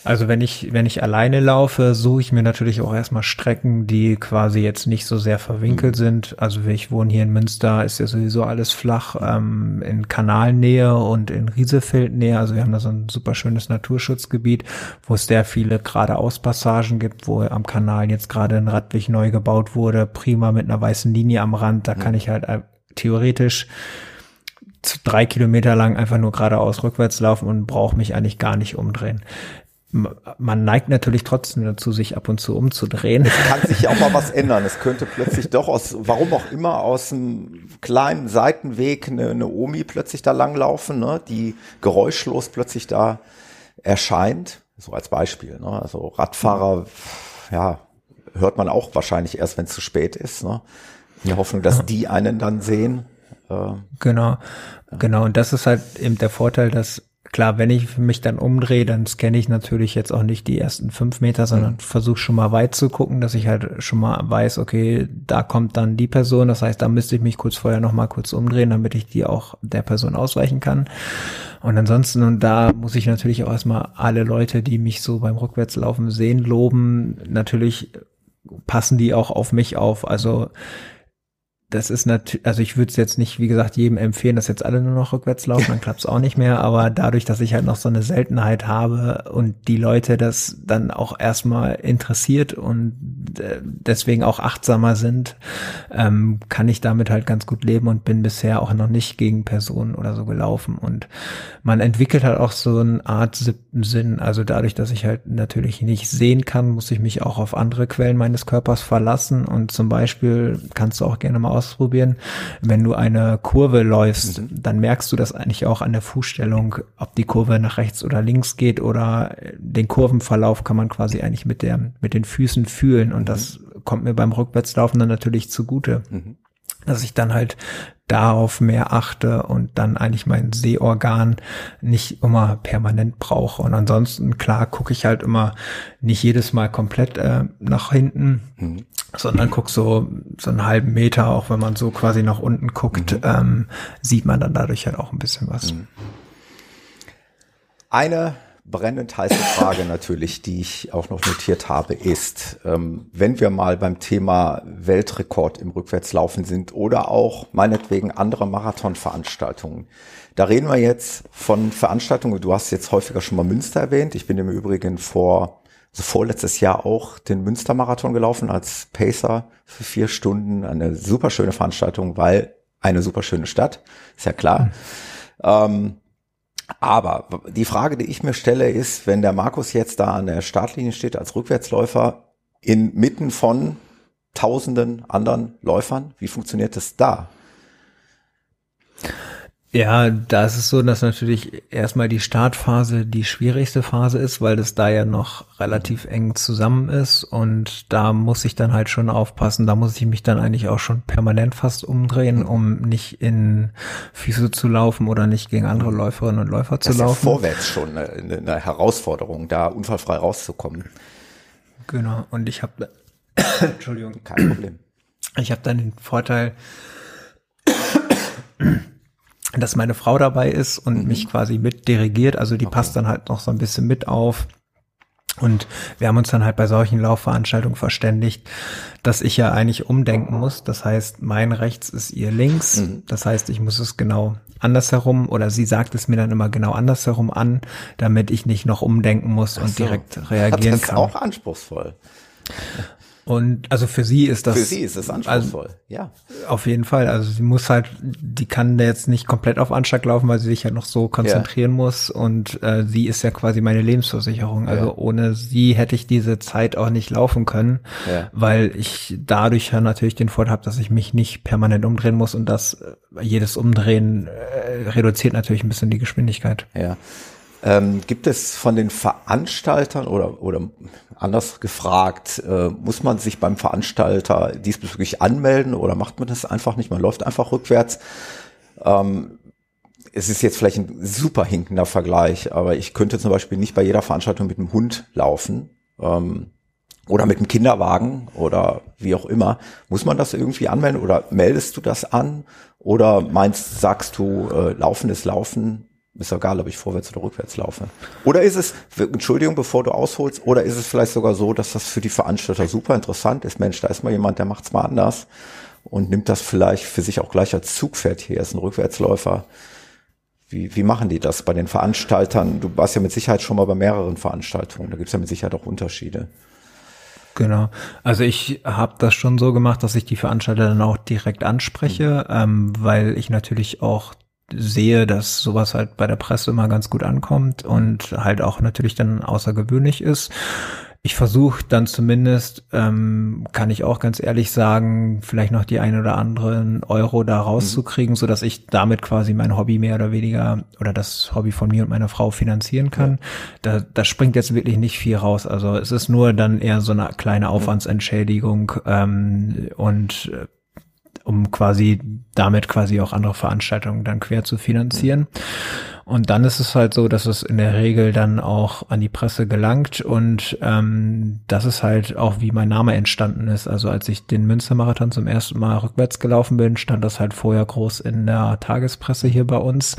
Also wenn ich, wenn ich alleine laufe, suche ich mir natürlich auch erstmal Strecken, die quasi jetzt nicht so sehr verwinkelt mhm. sind. Also ich wohne hier in Münster, ist ja sowieso alles flach, ähm, in Kanalnähe und in Riesefeldnähe. Also wir haben da so ein super schönes Naturschutzgebiet, wo es sehr viele geradeauspassagen gibt, wo am Kanal jetzt gerade ein Radweg neu gebaut wurde, prima mit einer weißen Linie am Rand. Da mhm. kann ich halt äh, theoretisch drei Kilometer lang einfach nur geradeaus rückwärts laufen und brauche mich eigentlich gar nicht umdrehen. Man neigt natürlich trotzdem dazu, sich ab und zu umzudrehen. Es kann sich ja auch mal was ändern. Es könnte plötzlich doch aus, warum auch immer, aus einem kleinen Seitenweg eine, eine Omi plötzlich da langlaufen, ne, die geräuschlos plötzlich da erscheint. So als Beispiel. Ne? Also Radfahrer, ja, hört man auch wahrscheinlich erst, wenn es zu spät ist. Ne? In der Hoffnung, dass die einen dann sehen. Genau, ja. genau. Und das ist halt eben der Vorteil, dass klar, wenn ich mich dann umdrehe, dann scanne ich natürlich jetzt auch nicht die ersten fünf Meter, sondern mhm. versuche schon mal weit zu gucken, dass ich halt schon mal weiß, okay, da kommt dann die Person. Das heißt, da müsste ich mich kurz vorher noch mal kurz umdrehen, damit ich die auch der Person ausweichen kann. Und ansonsten, und da muss ich natürlich auch erstmal alle Leute, die mich so beim Rückwärtslaufen sehen, loben. Natürlich passen die auch auf mich auf. Also das ist natürlich, also ich würde es jetzt nicht, wie gesagt, jedem empfehlen, dass jetzt alle nur noch rückwärts laufen, dann klappt es auch nicht mehr. Aber dadurch, dass ich halt noch so eine Seltenheit habe und die Leute das dann auch erstmal interessiert und äh, deswegen auch achtsamer sind, ähm, kann ich damit halt ganz gut leben und bin bisher auch noch nicht gegen Personen oder so gelaufen. Und man entwickelt halt auch so eine Art siebten Sinn. Also dadurch, dass ich halt natürlich nicht sehen kann, muss ich mich auch auf andere Quellen meines Körpers verlassen. Und zum Beispiel kannst du auch gerne mal ausprobieren. Wenn du eine Kurve läufst, mhm. dann merkst du das eigentlich auch an der Fußstellung, ob die Kurve nach rechts oder links geht oder den Kurvenverlauf kann man quasi eigentlich mit der, mit den Füßen fühlen und mhm. das kommt mir beim Rückwärtslaufen dann natürlich zugute. Mhm dass ich dann halt darauf mehr achte und dann eigentlich mein Sehorgan nicht immer permanent brauche. Und ansonsten, klar, gucke ich halt immer nicht jedes Mal komplett äh, nach hinten, mhm. sondern guck so, so einen halben Meter, auch wenn man so quasi nach unten guckt, mhm. ähm, sieht man dann dadurch halt auch ein bisschen was. Mhm. Eine brennend heiße Frage natürlich, die ich auch noch notiert habe, ist, ähm, wenn wir mal beim Thema Weltrekord im Rückwärtslaufen sind oder auch meinetwegen andere Marathonveranstaltungen. Da reden wir jetzt von Veranstaltungen, du hast jetzt häufiger schon mal Münster erwähnt. Ich bin im Übrigen vor, also vorletztes Jahr auch den Münster-Marathon gelaufen als Pacer für vier Stunden. Eine super schöne Veranstaltung, weil eine super schöne Stadt, ist ja klar. Mhm. Ähm, aber die Frage, die ich mir stelle, ist, wenn der Markus jetzt da an der Startlinie steht als Rückwärtsläufer inmitten von tausenden anderen Läufern, wie funktioniert das da? Ja, da ist es so, dass natürlich erstmal die Startphase die schwierigste Phase ist, weil das da ja noch relativ eng zusammen ist und da muss ich dann halt schon aufpassen, da muss ich mich dann eigentlich auch schon permanent fast umdrehen, um nicht in Füße zu laufen oder nicht gegen andere Läuferinnen und Läufer zu das ist laufen. Ja vorwärts schon eine, eine Herausforderung, da unfallfrei rauszukommen. Genau, und ich habe Entschuldigung, kein Problem. Ich habe dann den Vorteil dass meine Frau dabei ist und mhm. mich quasi mit dirigiert. Also die okay. passt dann halt noch so ein bisschen mit auf. Und wir haben uns dann halt bei solchen Laufveranstaltungen verständigt, dass ich ja eigentlich umdenken muss. Das heißt, mein rechts ist ihr links. Mhm. Das heißt, ich muss es genau andersherum oder sie sagt es mir dann immer genau andersherum an, damit ich nicht noch umdenken muss und so. direkt reagieren das ist kann. auch anspruchsvoll. Und also für sie ist das. Für sie ist es anspruchsvoll, also, ja. Auf jeden Fall. Also sie muss halt, die kann da jetzt nicht komplett auf Anschlag laufen, weil sie sich ja noch so konzentrieren ja. muss. Und äh, sie ist ja quasi meine Lebensversicherung. Also ja. ohne sie hätte ich diese Zeit auch nicht laufen können, ja. weil ich dadurch ja natürlich den Vorteil habe, dass ich mich nicht permanent umdrehen muss und das äh, jedes Umdrehen äh, reduziert natürlich ein bisschen die Geschwindigkeit. Ja. Ähm, gibt es von den Veranstaltern oder, oder anders gefragt, äh, muss man sich beim Veranstalter diesbezüglich anmelden oder macht man das einfach nicht? Man läuft einfach rückwärts. Ähm, es ist jetzt vielleicht ein super hinkender Vergleich, aber ich könnte zum Beispiel nicht bei jeder Veranstaltung mit einem Hund laufen. Ähm, oder mit einem Kinderwagen oder wie auch immer. Muss man das irgendwie anmelden oder meldest du das an? Oder meinst, sagst du, äh, Laufen ist Laufen, ist egal, ob ich vorwärts oder rückwärts laufe. Oder ist es, Entschuldigung, bevor du ausholst, oder ist es vielleicht sogar so, dass das für die Veranstalter super interessant ist? Mensch, da ist mal jemand, der macht's mal anders und nimmt das vielleicht für sich auch gleich als Zugpferd hier, ist ein Rückwärtsläufer. Wie, wie machen die das bei den Veranstaltern? Du warst ja mit Sicherheit schon mal bei mehreren Veranstaltungen, da gibt's ja mit Sicherheit auch Unterschiede. Genau. Also ich habe das schon so gemacht, dass ich die Veranstalter dann auch direkt anspreche, mhm. ähm, weil ich natürlich auch sehe, dass sowas halt bei der Presse immer ganz gut ankommt und halt auch natürlich dann außergewöhnlich ist. Ich versuche dann zumindest, ähm, kann ich auch ganz ehrlich sagen, vielleicht noch die ein oder anderen Euro da rauszukriegen, mhm. so dass ich damit quasi mein Hobby mehr oder weniger oder das Hobby von mir und meiner Frau finanzieren kann. Ja. Da, da springt jetzt wirklich nicht viel raus. Also es ist nur dann eher so eine kleine Aufwandsentschädigung ähm, und um quasi damit quasi auch andere Veranstaltungen dann quer zu finanzieren. Und dann ist es halt so, dass es in der Regel dann auch an die Presse gelangt und ähm, das ist halt auch, wie mein Name entstanden ist. Also als ich den Münstermarathon zum ersten Mal rückwärts gelaufen bin, stand das halt vorher groß in der Tagespresse hier bei uns.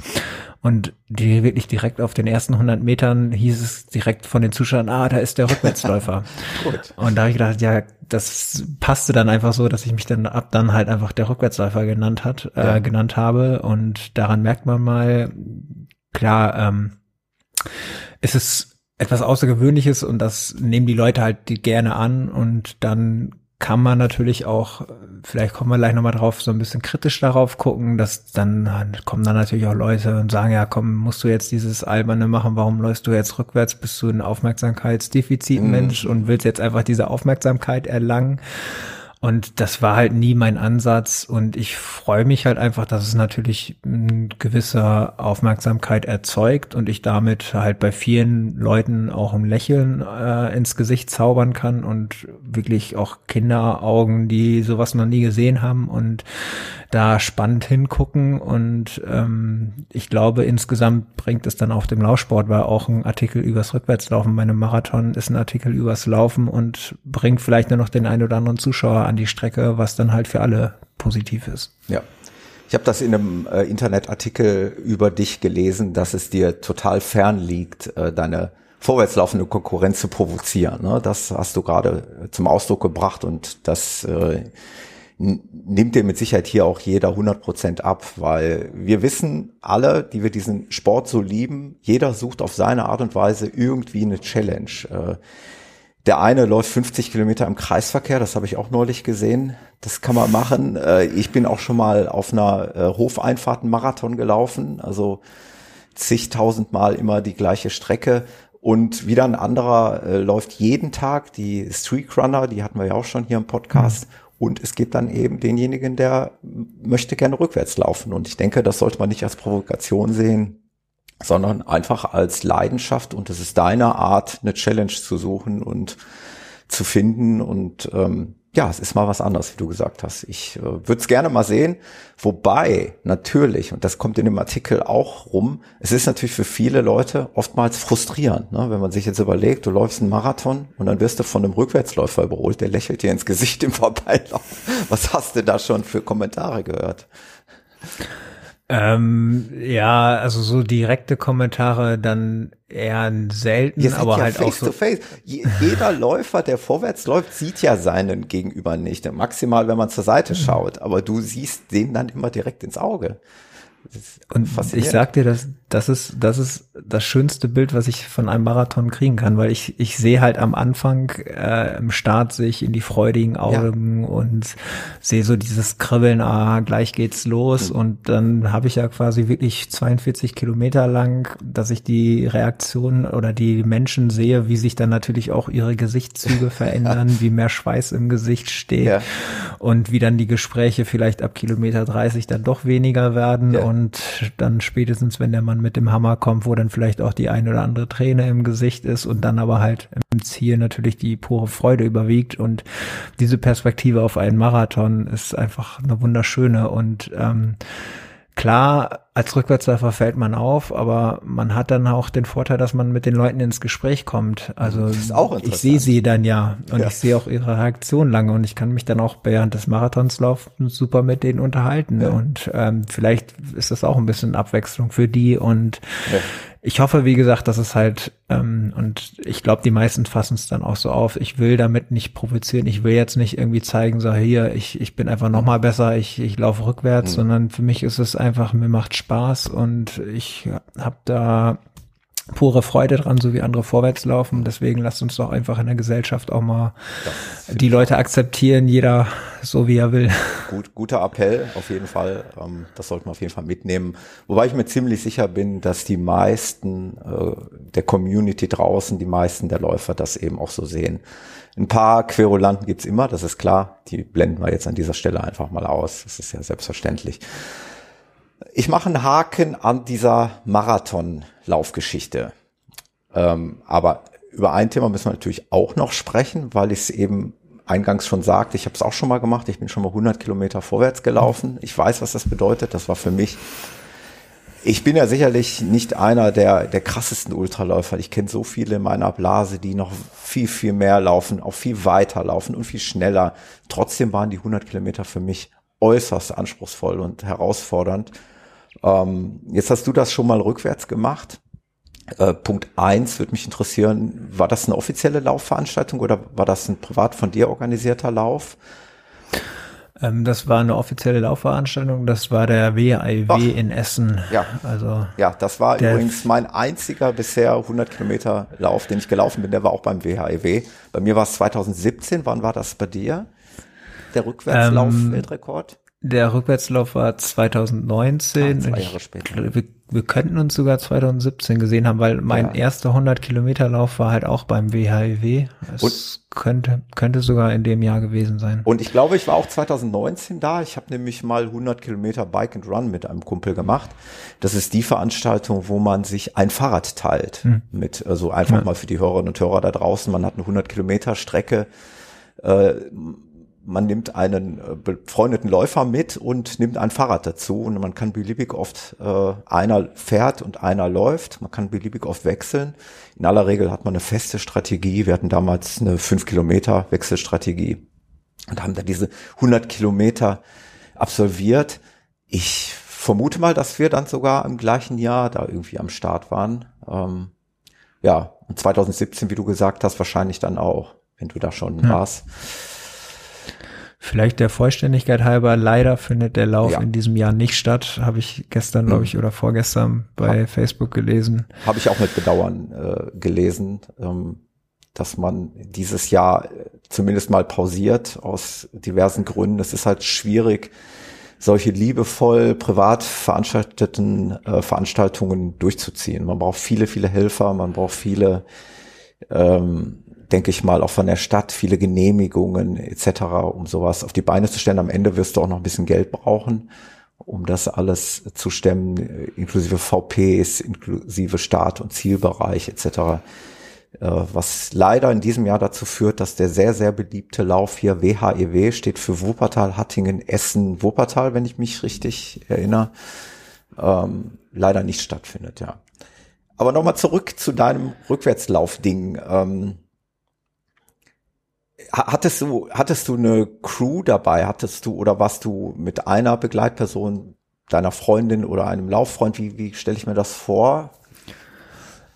Und die wirklich direkt auf den ersten 100 Metern hieß es direkt von den Zuschauern, ah, da ist der Rückwärtsläufer. und da habe ich gedacht, ja, das passte dann einfach so, dass ich mich dann ab dann halt einfach der Rückwärtsläufer genannt hat, äh, ja. genannt habe. Und daran merkt man mal, klar, ähm, es ist etwas Außergewöhnliches und das nehmen die Leute halt gerne an und dann kann man natürlich auch, vielleicht kommen wir gleich nochmal drauf, so ein bisschen kritisch darauf gucken, dass dann kommen dann natürlich auch Leute und sagen, ja komm, musst du jetzt dieses Alberne machen, warum läufst du jetzt rückwärts, bist du ein Aufmerksamkeitsdefizitmensch mhm. und willst jetzt einfach diese Aufmerksamkeit erlangen. Und das war halt nie mein Ansatz. Und ich freue mich halt einfach, dass es natürlich eine gewisse Aufmerksamkeit erzeugt und ich damit halt bei vielen Leuten auch ein Lächeln äh, ins Gesicht zaubern kann und wirklich auch Kinderaugen, die sowas noch nie gesehen haben und da spannend hingucken. Und ähm, ich glaube, insgesamt bringt es dann auf dem Laufsport, weil auch ein Artikel übers Rückwärtslaufen bei einem Marathon ist ein Artikel übers Laufen und bringt vielleicht nur noch den einen oder anderen Zuschauer an die Strecke, was dann halt für alle positiv ist. Ja. Ich habe das in einem äh, Internetartikel über dich gelesen, dass es dir total fern liegt, äh, deine vorwärtslaufende Konkurrenz zu provozieren. Ne? Das hast du gerade zum Ausdruck gebracht und das äh, nimmt dir mit Sicherheit hier auch jeder 100 Prozent ab, weil wir wissen alle, die wir diesen Sport so lieben, jeder sucht auf seine Art und Weise irgendwie eine Challenge. Äh, der eine läuft 50 Kilometer im Kreisverkehr, das habe ich auch neulich gesehen. Das kann man machen. Äh, ich bin auch schon mal auf einer äh, Hofeinfahrt einen Marathon gelaufen, also zigtausend Mal immer die gleiche Strecke. Und wieder ein anderer äh, läuft jeden Tag die Streak Runner, die hatten wir ja auch schon hier im Podcast. Und es gibt dann eben denjenigen, der möchte gerne rückwärts laufen. Und ich denke, das sollte man nicht als Provokation sehen, sondern einfach als Leidenschaft. Und es ist deine Art, eine Challenge zu suchen und zu finden. Und ähm, ja, es ist mal was anderes, wie du gesagt hast. Ich äh, würde es gerne mal sehen. Wobei natürlich, und das kommt in dem Artikel auch rum, es ist natürlich für viele Leute oftmals frustrierend, ne? wenn man sich jetzt überlegt, du läufst einen Marathon und dann wirst du von einem Rückwärtsläufer überholt, der lächelt dir ins Gesicht im Vorbeilauf. Was hast du da schon für Kommentare gehört? Ähm, ja, also so direkte Kommentare dann eher selten, Ihr aber ja halt face auch so. To face. Jeder Läufer, der vorwärts läuft, sieht ja seinen Gegenüber nicht. Maximal, wenn man zur Seite schaut. Aber du siehst den dann immer direkt ins Auge. Und ich sag dir, das, das ist, das ist das schönste Bild, was ich von einem Marathon kriegen kann, weil ich, ich sehe halt am Anfang, äh, im Start sich in die freudigen Augen ja. und sehe so dieses Kribbeln, ah, gleich geht's los. Mhm. Und dann habe ich ja quasi wirklich 42 Kilometer lang, dass ich die Reaktion oder die Menschen sehe, wie sich dann natürlich auch ihre Gesichtszüge verändern, ja. wie mehr Schweiß im Gesicht steht ja. und wie dann die Gespräche vielleicht ab Kilometer 30 dann doch weniger werden und dann spätestens, wenn der Mann mit dem Hammer kommt, wo dann vielleicht auch die ein oder andere Träne im Gesicht ist und dann aber halt im Ziel natürlich die pure Freude überwiegt. Und diese Perspektive auf einen Marathon ist einfach eine wunderschöne. Und ähm, Klar, als Rückwärtsläufer fällt man auf, aber man hat dann auch den Vorteil, dass man mit den Leuten ins Gespräch kommt. Also ich sehe sie dann ja und ja. ich sehe auch ihre Reaktion lange und ich kann mich dann auch während des Marathons laufen super mit denen unterhalten. Ja. Und ähm, vielleicht ist das auch ein bisschen Abwechslung für die und ja ich hoffe, wie gesagt, dass es halt, ähm, und ich glaube, die meisten fassen es dann auch so auf, ich will damit nicht provozieren, ich will jetzt nicht irgendwie zeigen, so hier, ich, ich bin einfach noch mal besser, ich, ich laufe rückwärts, mhm. sondern für mich ist es einfach, mir macht Spaß und ich habe da pure Freude dran, so wie andere vorwärts laufen. Deswegen lasst uns doch einfach in der Gesellschaft auch mal die Leute akzeptieren, jeder so wie er will. Gut, guter Appell, auf jeden Fall. Ähm, das sollten wir auf jeden Fall mitnehmen. Wobei ich mir ziemlich sicher bin, dass die meisten äh, der Community draußen, die meisten der Läufer das eben auch so sehen. Ein paar Querulanten gibt's immer, das ist klar. Die blenden wir jetzt an dieser Stelle einfach mal aus. Das ist ja selbstverständlich. Ich mache einen Haken an dieser Marathon-Laufgeschichte. Ähm, aber über ein Thema müssen wir natürlich auch noch sprechen, weil ich es eben eingangs schon sagte, ich habe es auch schon mal gemacht, ich bin schon mal 100 Kilometer vorwärts gelaufen. Ich weiß, was das bedeutet. Das war für mich, ich bin ja sicherlich nicht einer der, der krassesten Ultraläufer. Ich kenne so viele in meiner Blase, die noch viel, viel mehr laufen, auch viel weiter laufen und viel schneller. Trotzdem waren die 100 Kilometer für mich äußerst anspruchsvoll und herausfordernd. Ähm, jetzt hast du das schon mal rückwärts gemacht. Äh, Punkt eins würde mich interessieren, war das eine offizielle Laufveranstaltung oder war das ein privat von dir organisierter Lauf? Ähm, das war eine offizielle Laufveranstaltung, das war der WAIW Ach, in Essen. Ja, also ja, das war übrigens mein einziger bisher 100 Kilometer Lauf, den ich gelaufen bin, der war auch beim WHIW. Bei mir war es 2017, wann war das bei dir? Der Rückwärtslauf-Weltrekord? Ähm, der Rückwärtslauf war 2019. Ah, zwei Jahre später. Wir, wir, könnten uns sogar 2017 gesehen haben, weil mein ja. erster 100 Kilometer Lauf war halt auch beim WHIW. Es und, könnte, könnte sogar in dem Jahr gewesen sein. Und ich glaube, ich war auch 2019 da. Ich habe nämlich mal 100 Kilometer Bike and Run mit einem Kumpel gemacht. Das ist die Veranstaltung, wo man sich ein Fahrrad teilt. Hm. Mit, also einfach ja. mal für die Hörerinnen und Hörer da draußen. Man hat eine 100 Kilometer Strecke. Äh, man nimmt einen äh, befreundeten Läufer mit und nimmt ein Fahrrad dazu und man kann beliebig oft, äh, einer fährt und einer läuft, man kann beliebig oft wechseln. In aller Regel hat man eine feste Strategie. Wir hatten damals eine 5 Kilometer Wechselstrategie und haben da diese 100 Kilometer absolviert. ich vermute mal, dass wir dann sogar im gleichen Jahr da irgendwie am Start waren. Ähm, ja, und 2017, wie du gesagt hast, wahrscheinlich dann auch, wenn du da schon ja. warst. Vielleicht der Vollständigkeit halber, leider findet der Lauf ja. in diesem Jahr nicht statt. Habe ich gestern, glaube ich, oder vorgestern bei hab, Facebook gelesen. Habe ich auch mit Bedauern äh, gelesen, ähm, dass man dieses Jahr äh, zumindest mal pausiert aus diversen Gründen. Es ist halt schwierig, solche liebevoll privat veranstalteten äh, Veranstaltungen durchzuziehen. Man braucht viele, viele Helfer, man braucht viele ähm, denke ich mal, auch von der Stadt viele Genehmigungen etc., um sowas auf die Beine zu stellen. Am Ende wirst du auch noch ein bisschen Geld brauchen, um das alles zu stemmen, inklusive VPs, inklusive Start- und Zielbereich etc., äh, was leider in diesem Jahr dazu führt, dass der sehr, sehr beliebte Lauf hier WHEW e steht für Wuppertal, Hattingen, Essen, Wuppertal, wenn ich mich richtig erinnere, ähm, leider nicht stattfindet, ja. Aber nochmal zurück zu deinem Rückwärtslaufding. Ähm, Hattest du, hattest du eine Crew dabei? Hattest du oder warst du mit einer Begleitperson, deiner Freundin oder einem Lauffreund? Wie, wie stelle ich mir das vor?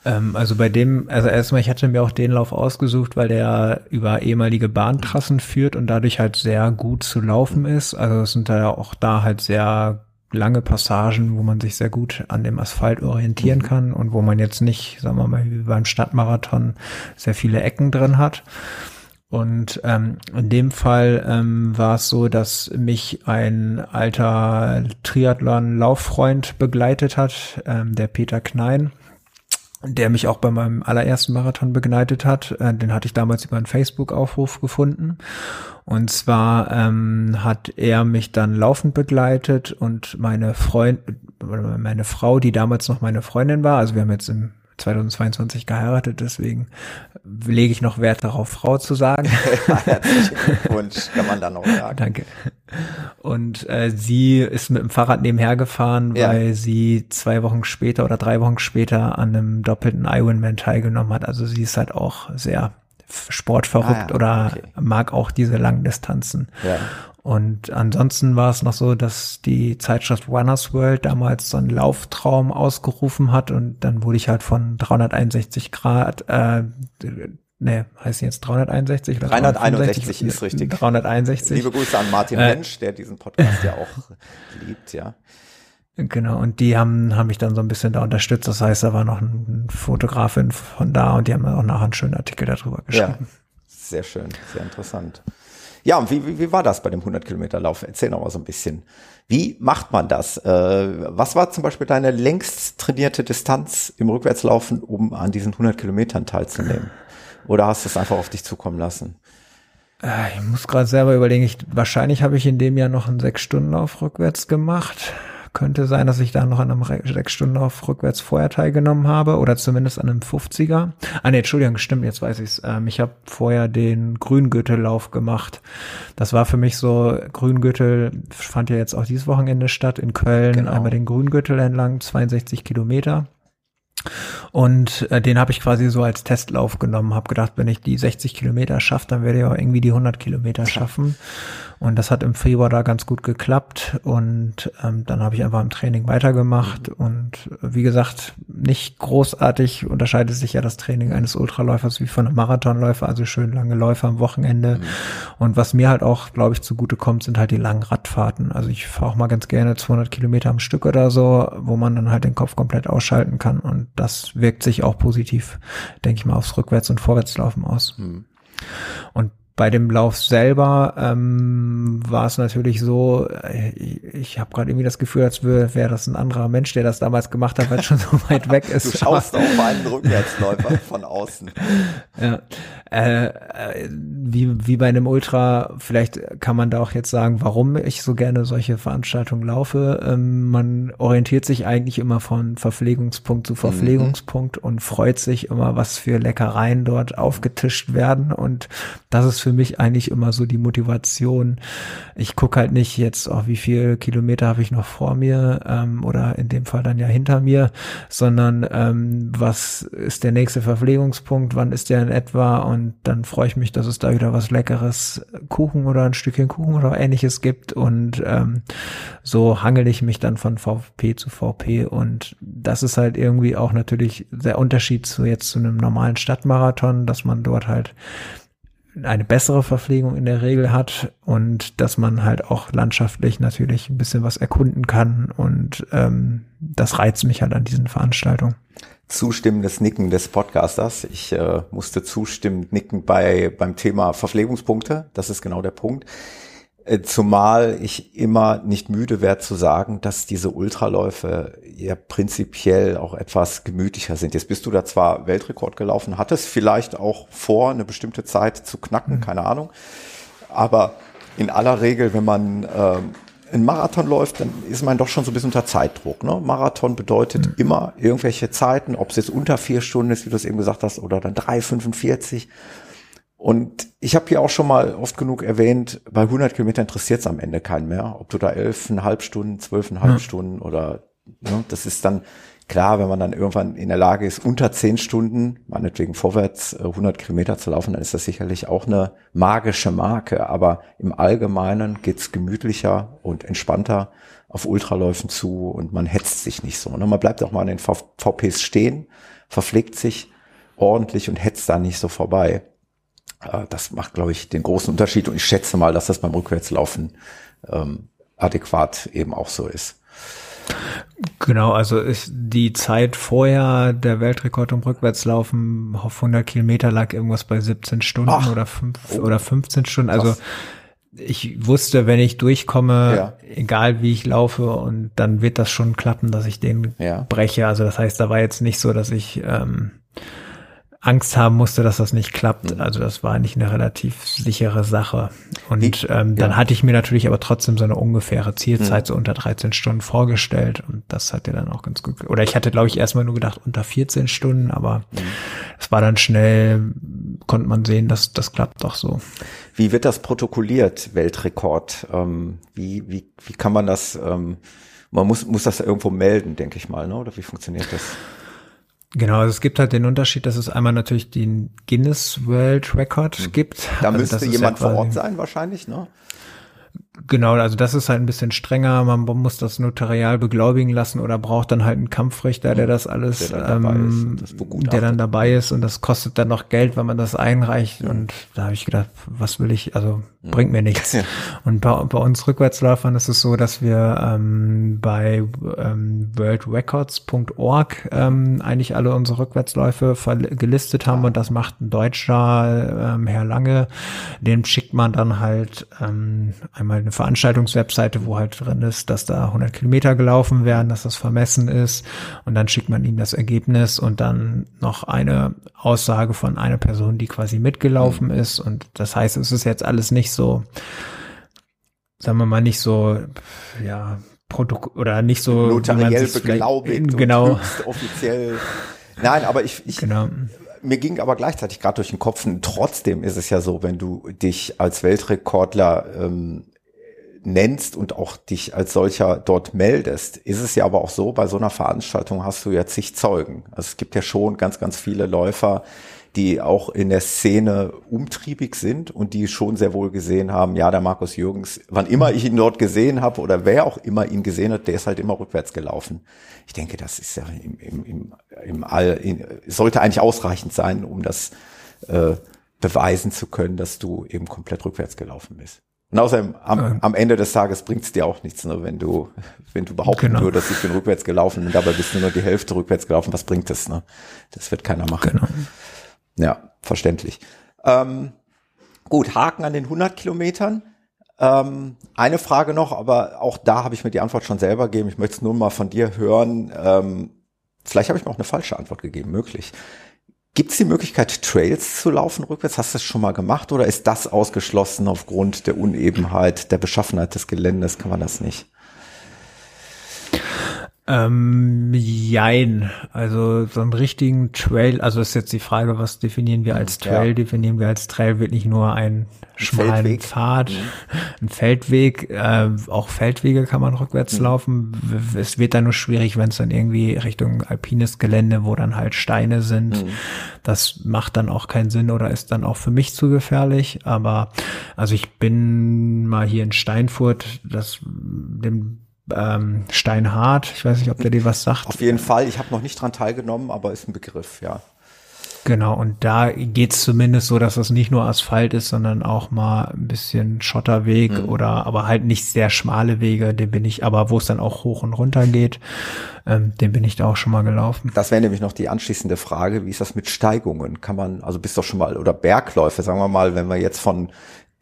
Ähm, also bei dem, also erstmal, ich hatte mir auch den Lauf ausgesucht, weil der über ehemalige Bahntrassen führt und dadurch halt sehr gut zu laufen ist. Also es sind da auch da halt sehr lange Passagen, wo man sich sehr gut an dem Asphalt orientieren mhm. kann und wo man jetzt nicht, sagen wir mal, wie beim Stadtmarathon sehr viele Ecken drin hat. Und ähm, in dem Fall ähm, war es so, dass mich ein alter Triathlon-Lauffreund begleitet hat, ähm, der Peter Knein, der mich auch bei meinem allerersten Marathon begleitet hat. Äh, den hatte ich damals über einen Facebook-Aufruf gefunden. Und zwar ähm, hat er mich dann laufend begleitet und meine Freund, meine Frau, die damals noch meine Freundin war, also wir haben jetzt im 2022 geheiratet, deswegen lege ich noch Wert darauf, Frau zu sagen. Herzlichen Glückwunsch, kann man dann noch sagen. Danke. Und äh, sie ist mit dem Fahrrad nebenher gefahren, ja. weil sie zwei Wochen später oder drei Wochen später an einem doppelten Ironman teilgenommen hat. Also sie ist halt auch sehr sportverrückt ah, ja. oder okay. mag auch diese langen Distanzen. Ja. Und ansonsten war es noch so, dass die Zeitschrift Runners World damals so einen Lauftraum ausgerufen hat und dann wurde ich halt von 361 Grad, äh, ne, heißt jetzt 361 oder 361 ist richtig. 361. Liebe Grüße an Martin äh, Mensch, der diesen Podcast ja auch liebt, ja. Genau, und die haben, haben mich dann so ein bisschen da unterstützt. Das heißt, da war noch eine Fotografin von da und die haben auch nachher einen schönen Artikel darüber geschrieben. Ja, sehr schön, sehr interessant. Ja, und wie, wie, wie war das bei dem 100 Kilometer Lauf? Erzähl noch mal so ein bisschen. Wie macht man das? Äh, was war zum Beispiel deine längst trainierte Distanz im Rückwärtslaufen, um an diesen 100 Kilometern teilzunehmen? Oder hast du es einfach auf dich zukommen lassen? Äh, ich muss gerade selber überlegen. Ich, wahrscheinlich habe ich in dem Jahr noch einen Sechs-Stunden-Lauf rückwärts gemacht. Könnte sein, dass ich da noch an einem sechs Stunden auf rückwärts vorher teilgenommen habe oder zumindest an einem 50er. Ah nee, Entschuldigung, stimmt, jetzt weiß ich's. Ähm, ich habe vorher den Grüngürtellauf gemacht. Das war für mich so, Grüngürtel fand ja jetzt auch dieses Wochenende statt in Köln. Genau. Einmal den Grüngürtel entlang, 62 Kilometer. Und äh, den habe ich quasi so als Testlauf genommen, habe gedacht, wenn ich die 60 Kilometer schaffe, dann werde ich auch irgendwie die 100 Kilometer schaffen. Und das hat im Februar da ganz gut geklappt. Und ähm, dann habe ich einfach im Training weitergemacht. Mhm. Und wie gesagt, nicht großartig unterscheidet sich ja das Training eines Ultraläufers wie von einem Marathonläufer, also schön lange Läufe am Wochenende. Mhm. Und was mir halt auch, glaube ich, zugute kommt, sind halt die langen Radfahrten. Also ich fahre auch mal ganz gerne 200 Kilometer am Stück oder so, wo man dann halt den Kopf komplett ausschalten kann. Und das wirkt sich auch positiv, denke ich mal, aufs Rückwärts- und Vorwärtslaufen aus. Mhm. Und bei dem Lauf selber ähm, war es natürlich so, äh, ich, ich habe gerade irgendwie das Gefühl, als wäre wär das ein anderer Mensch, der das damals gemacht hat, weil es schon so weit weg ist. Du schaust auf einen Rückwärtsläufer von außen. Ja, äh, äh, wie, wie bei einem Ultra, vielleicht kann man da auch jetzt sagen, warum ich so gerne solche Veranstaltungen laufe. Ähm, man orientiert sich eigentlich immer von Verpflegungspunkt zu Verpflegungspunkt mhm. und freut sich immer, was für Leckereien dort aufgetischt werden. Und das ist für mich eigentlich immer so die Motivation. Ich gucke halt nicht jetzt, oh, wie viel Kilometer habe ich noch vor mir ähm, oder in dem Fall dann ja hinter mir, sondern ähm, was ist der nächste Verpflegungspunkt, wann ist der in etwa? Und dann freue ich mich, dass es da wieder was Leckeres, Kuchen oder ein Stückchen Kuchen oder ähnliches gibt. Und ähm, so hangel ich mich dann von VP zu VP und das ist halt irgendwie auch natürlich der Unterschied zu jetzt zu einem normalen Stadtmarathon, dass man dort halt eine bessere Verpflegung in der Regel hat und dass man halt auch landschaftlich natürlich ein bisschen was erkunden kann und ähm, das reizt mich halt an diesen Veranstaltungen. Zustimmendes Nicken des Podcasters. Ich äh, musste zustimmend nicken bei beim Thema Verpflegungspunkte. Das ist genau der Punkt. Äh, zumal ich immer nicht müde werde zu sagen, dass diese Ultraläufe ja prinzipiell auch etwas gemütlicher sind. Jetzt bist du da zwar Weltrekord gelaufen, hattest vielleicht auch vor, eine bestimmte Zeit zu knacken, mhm. keine Ahnung. Aber in aller Regel, wenn man äh, einen Marathon läuft, dann ist man doch schon so ein bisschen unter Zeitdruck. Ne? Marathon bedeutet mhm. immer irgendwelche Zeiten, ob es jetzt unter vier Stunden ist, wie du es eben gesagt hast, oder dann 3,45 und ich habe hier auch schon mal oft genug erwähnt, bei 100 Kilometer interessiert es am Ende keinen mehr, ob du da elfeinhalb Stunden, zwölfeinhalb ja. Stunden oder ne, das ist dann klar, wenn man dann irgendwann in der Lage ist, unter zehn Stunden, meinetwegen vorwärts 100 äh, Kilometer zu laufen, dann ist das sicherlich auch eine magische Marke. Aber im Allgemeinen geht's gemütlicher und entspannter auf Ultraläufen zu und man hetzt sich nicht so. Und ne? man bleibt auch mal an den VPs stehen, verpflegt sich ordentlich und hetzt da nicht so vorbei. Äh, das macht, glaube ich, den großen Unterschied. Und ich schätze mal, dass das beim Rückwärtslaufen ähm, adäquat eben auch so ist. Genau, also ist die Zeit vorher der Weltrekord im Rückwärtslaufen auf 100 Kilometer lag irgendwas bei 17 Stunden Ach, oder, 5, oh. oder 15 Stunden. Also ich wusste, wenn ich durchkomme, ja. egal wie ich laufe, und dann wird das schon klappen, dass ich den ja. breche. Also das heißt, da war jetzt nicht so, dass ich ähm, Angst haben musste, dass das nicht klappt. Mhm. Also das war eigentlich eine relativ sichere Sache. Und ähm, dann ja. hatte ich mir natürlich aber trotzdem so eine ungefähre Zielzeit, mhm. so unter 13 Stunden vorgestellt. Und das hat ja dann auch ganz gut. Oder ich hatte, glaube ich, erstmal nur gedacht, unter 14 Stunden, aber mhm. es war dann schnell, konnte man sehen, dass das klappt doch so. Wie wird das protokolliert, Weltrekord? Ähm, wie, wie, wie kann man das, ähm, man muss, muss das irgendwo melden, denke ich mal, ne? oder wie funktioniert das? Genau, also es gibt halt den Unterschied, dass es einmal natürlich den Guinness World Record mhm. gibt. Da also müsste jemand ja vor Ort sein wahrscheinlich, ne? Genau, also das ist halt ein bisschen strenger. Man muss das notarial beglaubigen lassen oder braucht dann halt einen Kampfrichter, der das alles, der dann, ähm, das der dann dabei ist und das kostet dann noch Geld, wenn man das einreicht. Mhm. Und da habe ich gedacht, was will ich? Also mhm. bringt mir nichts. Ja. Und bei, bei, uns Rückwärtsläufern ist es so, dass wir ähm, bei ähm, worldrecords.org ähm, eigentlich alle unsere Rückwärtsläufe gelistet haben und das macht ein Deutscher, ähm, Herr Lange. Dem schickt man dann halt ähm, einmal eine Veranstaltungswebseite, wo halt drin ist, dass da 100 Kilometer gelaufen werden, dass das vermessen ist. Und dann schickt man ihm das Ergebnis und dann noch eine Aussage von einer Person, die quasi mitgelaufen mhm. ist. Und das heißt, es ist jetzt alles nicht so, sagen wir mal nicht so, ja, Produkt oder nicht so notariell beglaubigt genau. offiziell. Nein, aber ich, ich genau. mir ging aber gleichzeitig gerade durch den Kopf, trotzdem ist es ja so, wenn du dich als Weltrekordler ähm, nennst und auch dich als solcher dort meldest, ist es ja aber auch so, bei so einer Veranstaltung hast du ja zig Zeugen. Also es gibt ja schon ganz, ganz viele Läufer, die auch in der Szene umtriebig sind und die schon sehr wohl gesehen haben, ja, der Markus Jürgens, wann immer ich ihn dort gesehen habe oder wer auch immer ihn gesehen hat, der ist halt immer rückwärts gelaufen. Ich denke, das ist ja im, im, im, im All, in, sollte eigentlich ausreichend sein, um das äh, beweisen zu können, dass du eben komplett rückwärts gelaufen bist. Und außerdem am, ähm. am Ende des Tages bringt es dir auch nichts, ne? wenn du wenn du behaupten genau. würdest, ich bin rückwärts gelaufen und dabei bist du nur die Hälfte rückwärts gelaufen, was bringt das? Ne? Das wird keiner machen. Genau. Ja, verständlich. Ähm, gut, Haken an den 100 Kilometern. Ähm, eine Frage noch, aber auch da habe ich mir die Antwort schon selber gegeben. Ich möchte es nur mal von dir hören. Ähm, vielleicht habe ich mir auch eine falsche Antwort gegeben, möglich. Gibt es die Möglichkeit, Trails zu laufen rückwärts? Hast du das schon mal gemacht oder ist das ausgeschlossen aufgrund der Unebenheit, der Beschaffenheit des Geländes? Kann man das nicht? Ähm, jein. Also so einen richtigen Trail, also ist jetzt die Frage, was definieren wir als Trail? Ja. Definieren wir als Trail wirklich nur einen schmalen Feldweg. Pfad, mhm. ein Feldweg. Äh, auch Feldwege kann man rückwärts mhm. laufen. Es wird dann nur schwierig, wenn es dann irgendwie Richtung alpines Gelände, wo dann halt Steine sind. Mhm. Das macht dann auch keinen Sinn oder ist dann auch für mich zu gefährlich. Aber also ich bin mal hier in Steinfurt, das dem ähm, Steinhardt. Ich weiß nicht, ob der dir was sagt. Auf jeden Fall. Ich habe noch nicht dran teilgenommen, aber ist ein Begriff, ja. Genau, und da geht's zumindest so, dass es nicht nur Asphalt ist, sondern auch mal ein bisschen Schotterweg mhm. oder aber halt nicht sehr schmale Wege, den bin ich, aber wo es dann auch hoch und runter geht, ähm, den bin ich da auch schon mal gelaufen. Das wäre nämlich noch die anschließende Frage, wie ist das mit Steigungen? Kann man, also bist doch schon mal, oder Bergläufe, sagen wir mal, wenn wir jetzt von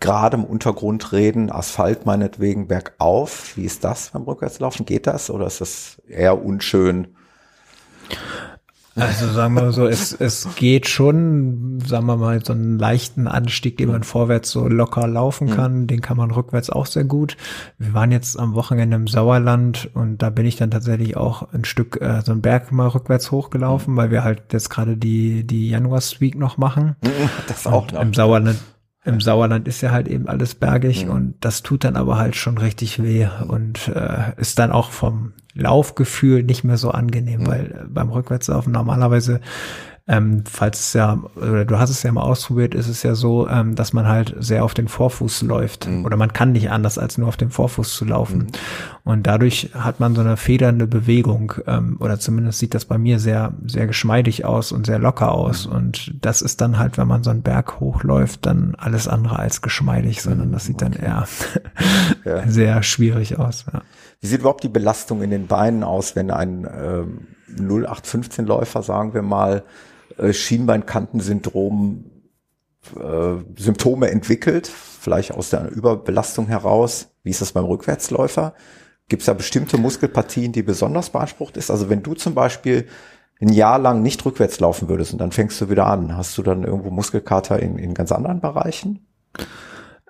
gerade im Untergrund reden, Asphalt meinetwegen bergauf. Wie ist das beim Rückwärtslaufen? Geht das oder ist das eher unschön? Also sagen wir so, es, es geht schon, sagen wir mal, so einen leichten Anstieg, den man vorwärts so locker laufen mhm. kann, den kann man rückwärts auch sehr gut. Wir waren jetzt am Wochenende im Sauerland und da bin ich dann tatsächlich auch ein Stück äh, so einen Berg mal rückwärts hochgelaufen, mhm. weil wir halt jetzt gerade die die Januar-Streak noch machen. Das auch noch. Im Sauerland im Sauerland ist ja halt eben alles bergig mhm. und das tut dann aber halt schon richtig weh und äh, ist dann auch vom Laufgefühl nicht mehr so angenehm, mhm. weil äh, beim Rückwärtslaufen normalerweise ähm, falls es ja, oder du hast es ja mal ausprobiert, ist es ja so, ähm, dass man halt sehr auf den Vorfuß läuft. Mhm. Oder man kann nicht anders, als nur auf dem Vorfuß zu laufen. Mhm. Und dadurch hat man so eine federnde Bewegung, ähm, oder zumindest sieht das bei mir sehr, sehr geschmeidig aus und sehr locker aus. Mhm. Und das ist dann halt, wenn man so einen Berg hochläuft, dann alles andere als geschmeidig, sondern das sieht dann eher ja. sehr schwierig aus. Ja. Wie sieht überhaupt die Belastung in den Beinen aus, wenn ein ähm, 0815-Läufer, sagen wir mal, äh, Schienbeinkantensyndrom äh, Symptome entwickelt, vielleicht aus der Überbelastung heraus. Wie ist das beim Rückwärtsläufer? Gibt es da bestimmte Muskelpartien, die besonders beansprucht ist? Also wenn du zum Beispiel ein Jahr lang nicht rückwärts laufen würdest und dann fängst du wieder an, hast du dann irgendwo Muskelkater in, in ganz anderen Bereichen?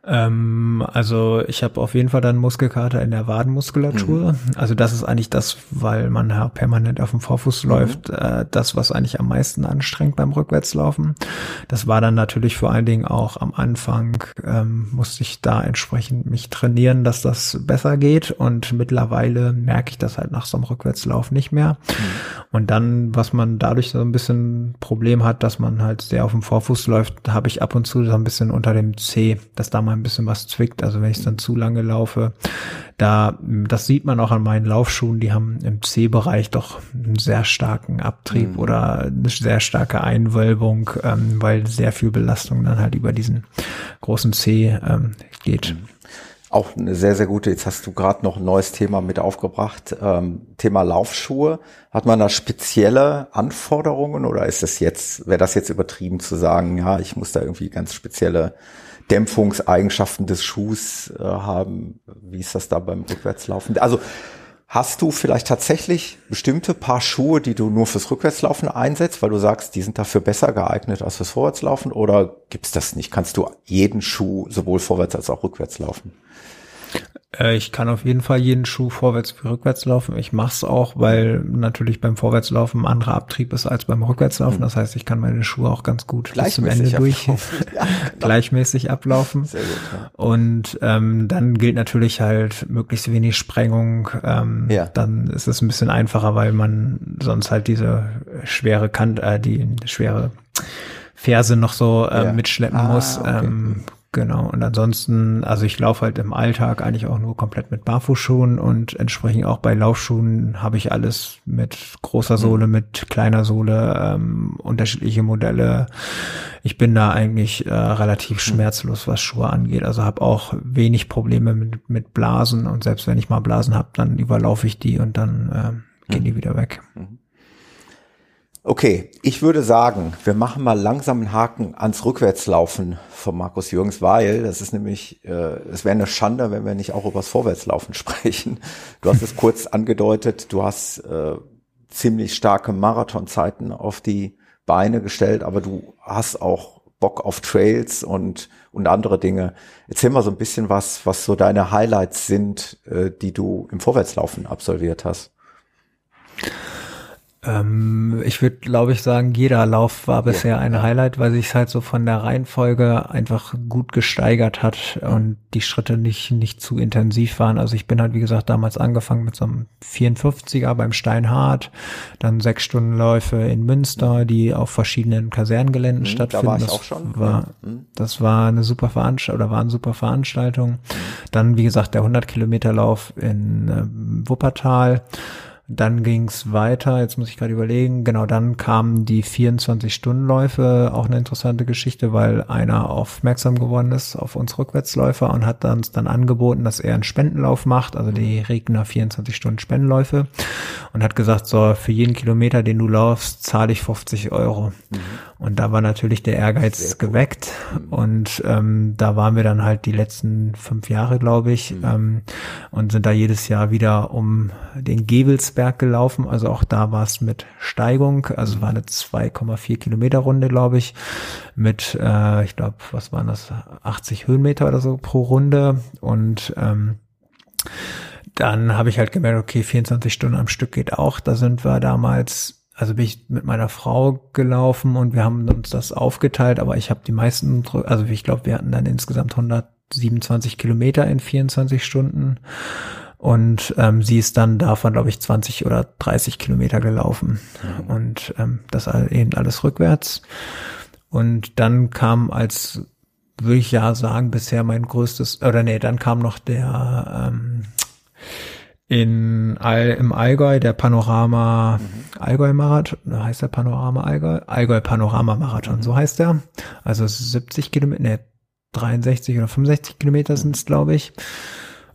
Ähm, also ich habe auf jeden Fall dann Muskelkater in der Wadenmuskulatur. Mhm. Also das ist eigentlich das, weil man ja permanent auf dem Vorfuß mhm. läuft, äh, das, was eigentlich am meisten anstrengt beim Rückwärtslaufen. Das war dann natürlich vor allen Dingen auch am Anfang, ähm, musste ich da entsprechend mich trainieren, dass das besser geht. Und mittlerweile merke ich das halt nach so einem Rückwärtslauf nicht mehr. Mhm. Und dann, was man dadurch so ein bisschen Problem hat, dass man halt sehr auf dem Vorfuß läuft, habe ich ab und zu so ein bisschen unter dem C, dass da mal mal ein bisschen was zwickt. Also wenn ich dann zu lange laufe, da, das sieht man auch an meinen Laufschuhen, die haben im C-Bereich doch einen sehr starken Abtrieb mhm. oder eine sehr starke Einwölbung, ähm, weil sehr viel Belastung dann halt über diesen großen C ähm, geht. Mhm. Auch eine sehr, sehr gute, jetzt hast du gerade noch ein neues Thema mit aufgebracht, ähm, Thema Laufschuhe. Hat man da spezielle Anforderungen oder ist das jetzt, wäre das jetzt übertrieben zu sagen, ja, ich muss da irgendwie ganz spezielle Dämpfungseigenschaften des Schuhs äh, haben. Wie ist das da beim Rückwärtslaufen? Also hast du vielleicht tatsächlich bestimmte Paar Schuhe, die du nur fürs Rückwärtslaufen einsetzt, weil du sagst, die sind dafür besser geeignet als fürs Vorwärtslaufen? Oder gibt's das nicht? Kannst du jeden Schuh sowohl vorwärts als auch rückwärts laufen? Äh, ich kann auf jeden Fall jeden Schuh vorwärts wie rückwärts laufen. Ich mache es auch, weil natürlich beim Vorwärtslaufen ein anderer Abtrieb ist als beim Rückwärtslaufen. Mhm. Das heißt, ich kann meine Schuhe auch ganz gut bis zum Ende durch ja, genau. gleichmäßig ablaufen. Sehr gut, ja. Und ähm, dann gilt natürlich halt möglichst wenig Sprengung. Ähm, ja. Dann ist es ein bisschen einfacher, weil man sonst halt diese schwere Kante, äh, die schwere Ferse noch so äh, mitschleppen ah, muss. Okay. Ähm, Genau. Und ansonsten, also ich laufe halt im Alltag eigentlich auch nur komplett mit Barfußschuhen und entsprechend auch bei Laufschuhen habe ich alles mit großer Sohle, mhm. mit kleiner Sohle, ähm, unterschiedliche Modelle. Ich bin da eigentlich äh, relativ mhm. schmerzlos, was Schuhe angeht. Also habe auch wenig Probleme mit, mit Blasen und selbst wenn ich mal Blasen habe, dann überlaufe ich die und dann äh, gehen mhm. die wieder weg. Mhm. Okay, ich würde sagen, wir machen mal langsam einen Haken ans Rückwärtslaufen von Markus Jürgens, weil das ist nämlich, äh, es wäre eine Schande, wenn wir nicht auch übers Vorwärtslaufen sprechen. Du hast es kurz angedeutet, du hast äh, ziemlich starke Marathonzeiten auf die Beine gestellt, aber du hast auch Bock auf Trails und, und andere Dinge. Erzähl mal so ein bisschen was, was so deine Highlights sind, äh, die du im Vorwärtslaufen absolviert hast. Ähm, ich würde, glaube ich, sagen, jeder Lauf war bisher ein Highlight, weil sich halt so von der Reihenfolge einfach gut gesteigert hat und die Schritte nicht, nicht zu intensiv waren. Also ich bin halt, wie gesagt, damals angefangen mit so einem 54er beim Steinhardt, dann sechs Stunden Läufe in Münster, die auf verschiedenen Kaserngeländen mhm, stattfinden. Da war ich das auch schon. War, mhm. Das war eine super Veranstaltung oder waren super Veranstaltungen. Dann, wie gesagt, der 100 Kilometer Lauf in äh, Wuppertal dann ging's weiter, jetzt muss ich gerade überlegen, genau, dann kamen die 24-Stunden-Läufe, auch eine interessante Geschichte, weil einer aufmerksam geworden ist auf uns Rückwärtsläufer und hat uns dann angeboten, dass er einen Spendenlauf macht, also die mhm. Regner 24-Stunden-Spendenläufe und hat gesagt, so, für jeden Kilometer, den du laufst, zahle ich 50 Euro. Mhm. Und da war natürlich der Ehrgeiz geweckt mhm. und ähm, da waren wir dann halt die letzten fünf Jahre, glaube ich, mhm. ähm, und sind da jedes Jahr wieder um den Gebelsberg gelaufen. Also auch da war es mit Steigung, also war eine 2,4 Kilometer Runde, glaube ich, mit, äh, ich glaube, was waren das, 80 Höhenmeter oder so pro Runde. Und ähm, dann habe ich halt gemerkt, okay, 24 Stunden am Stück geht auch. Da sind wir damals also bin ich mit meiner Frau gelaufen und wir haben uns das aufgeteilt, aber ich habe die meisten, also ich glaube, wir hatten dann insgesamt 127 Kilometer in 24 Stunden und ähm, sie ist dann davon, glaube ich, 20 oder 30 Kilometer gelaufen mhm. und ähm, das eben alles rückwärts. Und dann kam als, würde ich ja sagen, bisher mein größtes, oder nee, dann kam noch der ähm, in All, im Allgäu, der Panorama mhm. Allgäu Marathon, heißt der Panorama Allgäu? Allgäu Panorama Marathon, mhm. so heißt der. Also 70 Kilometer, ne, 63 oder 65 Kilometer sind es, glaube ich.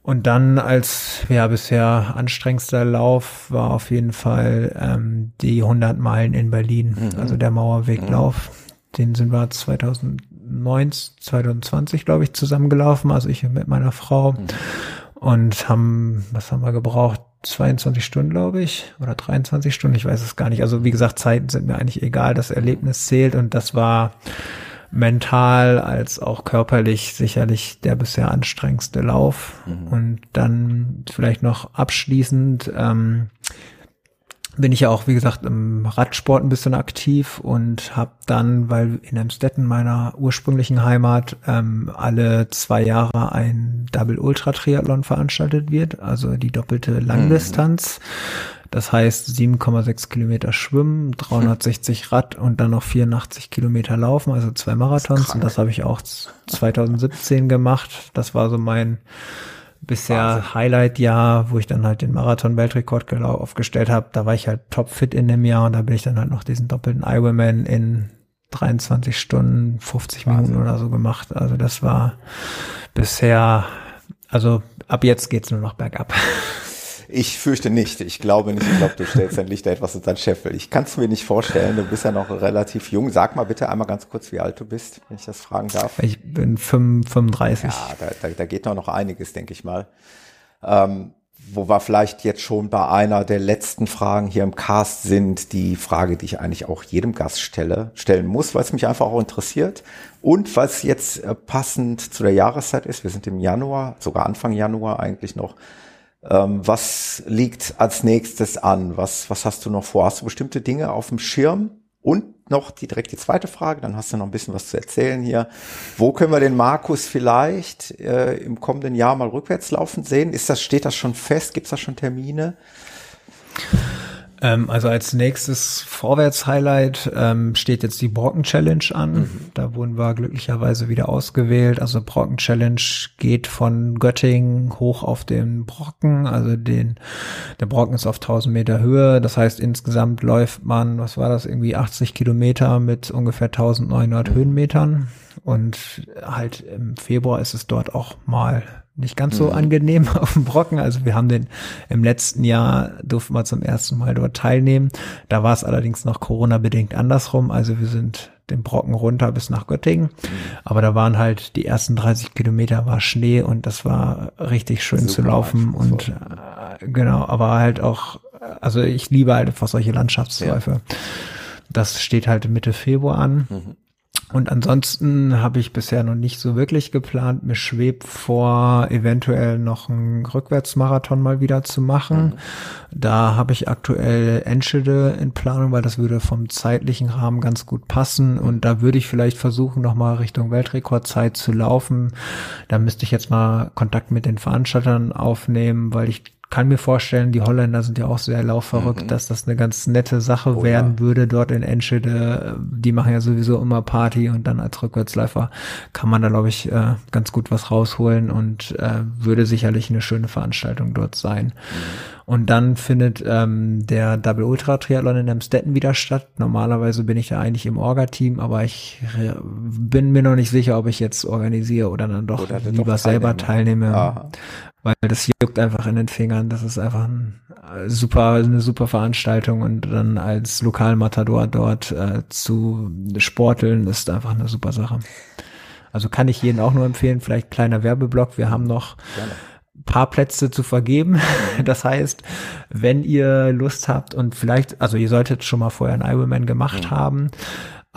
Und dann als ja bisher anstrengendster Lauf war auf jeden Fall ähm, die 100 Meilen in Berlin, mhm. also der Mauerweglauf. Mhm. Den sind wir 2019, 2020 glaube ich zusammengelaufen, also ich mit meiner Frau. Mhm und haben, was haben wir gebraucht? 22 Stunden, glaube ich, oder 23 Stunden, ich weiß es gar nicht. Also wie gesagt, Zeiten sind mir eigentlich egal, das Erlebnis zählt und das war mental als auch körperlich sicherlich der bisher anstrengendste Lauf. Mhm. Und dann vielleicht noch abschließend, ähm, bin ich ja auch, wie gesagt, im Radsport ein bisschen aktiv und habe dann, weil in Emstetten, meiner ursprünglichen Heimat, ähm, alle zwei Jahre ein Double Ultra Triathlon veranstaltet wird, also die doppelte Langdistanz. Das heißt 7,6 Kilometer schwimmen, 360 Rad und dann noch 84 Kilometer laufen, also zwei Marathons. Das und das habe ich auch 2017 gemacht. Das war so mein bisher Highlight-Jahr, wo ich dann halt den Marathon-Weltrekord aufgestellt habe. Da war ich halt topfit in dem Jahr und da bin ich dann halt noch diesen doppelten Ironman in 23 Stunden, 50 Wahnsinn. Minuten oder so gemacht. Also das war bisher, also ab jetzt geht's nur noch bergab. Ich fürchte nicht. Ich glaube nicht. Ich glaube, du stellst dein Licht da etwas unter den Scheffel. Ich kann es mir nicht vorstellen. Du bist ja noch relativ jung. Sag mal bitte einmal ganz kurz, wie alt du bist, wenn ich das fragen darf. Ich bin 35. Ja, da, da, da geht noch einiges, denke ich mal. Ähm, wo wir vielleicht jetzt schon bei einer der letzten Fragen hier im Cast sind, die Frage, die ich eigentlich auch jedem Gast stelle, stellen muss, weil es mich einfach auch interessiert und was jetzt äh, passend zu der Jahreszeit ist. Wir sind im Januar, sogar Anfang Januar eigentlich noch. Ähm, was liegt als nächstes an? Was, was hast du noch vor? Hast du bestimmte Dinge auf dem Schirm? Und noch die direkt die zweite Frage, dann hast du noch ein bisschen was zu erzählen hier. Wo können wir den Markus vielleicht äh, im kommenden Jahr mal rückwärts laufen sehen? Ist das, steht das schon fest? Gibt es da schon Termine? Ähm, also als nächstes Vorwärts-Highlight ähm, steht jetzt die Brocken Challenge an. Mhm. Da wurden wir glücklicherweise wieder ausgewählt. Also Brocken Challenge geht von Göttingen hoch auf den Brocken. Also den, der Brocken ist auf 1000 Meter Höhe. Das heißt, insgesamt läuft man, was war das, irgendwie 80 Kilometer mit ungefähr 1900 mhm. Höhenmetern. Und halt im Februar ist es dort auch mal nicht ganz so mhm. angenehm auf dem Brocken. Also wir haben den im letzten Jahr durften wir zum ersten Mal dort teilnehmen. Da war es allerdings noch Corona-bedingt andersrum. Also wir sind den Brocken runter bis nach Göttingen. Mhm. Aber da waren halt die ersten 30 Kilometer war Schnee und das war richtig schön Super zu laufen und äh, genau, aber halt auch, also ich liebe halt einfach solche Landschaftsläufe. Ja. Das steht halt Mitte Februar an. Mhm. Und ansonsten habe ich bisher noch nicht so wirklich geplant. Mir schwebt vor, eventuell noch einen Rückwärtsmarathon mal wieder zu machen. Mhm. Da habe ich aktuell Enschede in Planung, weil das würde vom zeitlichen Rahmen ganz gut passen. Und da würde ich vielleicht versuchen, nochmal Richtung Weltrekordzeit zu laufen. Da müsste ich jetzt mal Kontakt mit den Veranstaltern aufnehmen, weil ich kann mir vorstellen, die Holländer sind ja auch sehr laufverrückt, mhm. dass das eine ganz nette Sache oh, werden ja. würde dort in Enschede. Die machen ja sowieso immer Party und dann als Rückwärtsläufer kann man da, glaube ich, äh, ganz gut was rausholen und äh, würde sicherlich eine schöne Veranstaltung dort sein. Mhm. Und dann findet ähm, der Double Ultra Triathlon in Amstetten wieder statt. Normalerweise bin ich ja eigentlich im Orga-Team, aber ich bin mir noch nicht sicher, ob ich jetzt organisiere oder dann doch oder lieber doch selber teilnehme. Aha weil das juckt einfach in den Fingern. Das ist einfach ein äh, super, eine super Veranstaltung und dann als Lokalmatador dort äh, zu sporteln ist einfach eine super Sache. Also kann ich jeden auch nur empfehlen, vielleicht kleiner Werbeblock. Wir haben noch Gerne. Paar Plätze zu vergeben. Das heißt, wenn ihr Lust habt und vielleicht, also ihr solltet schon mal vorher einen Ironman gemacht mhm. haben,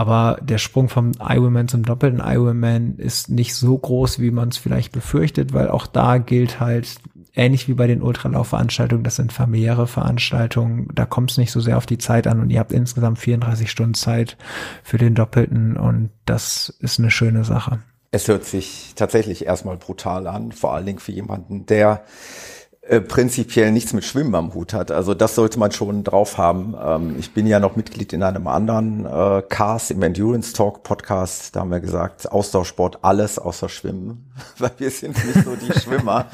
aber der Sprung vom Ironman zum doppelten Ironman ist nicht so groß, wie man es vielleicht befürchtet, weil auch da gilt halt, ähnlich wie bei den Ultralaufveranstaltungen, das sind familiäre Veranstaltungen, da kommt es nicht so sehr auf die Zeit an und ihr habt insgesamt 34 Stunden Zeit für den Doppelten und das ist eine schöne Sache. Es hört sich tatsächlich erstmal brutal an, vor allen Dingen für jemanden, der äh, prinzipiell nichts mit Schwimmen am Hut hat. Also das sollte man schon drauf haben. Ähm, ich bin ja noch Mitglied in einem anderen äh, Cast, im Endurance Talk Podcast. Da haben wir gesagt, Austauschsport, alles außer Schwimmen, weil wir sind nicht so die Schwimmer.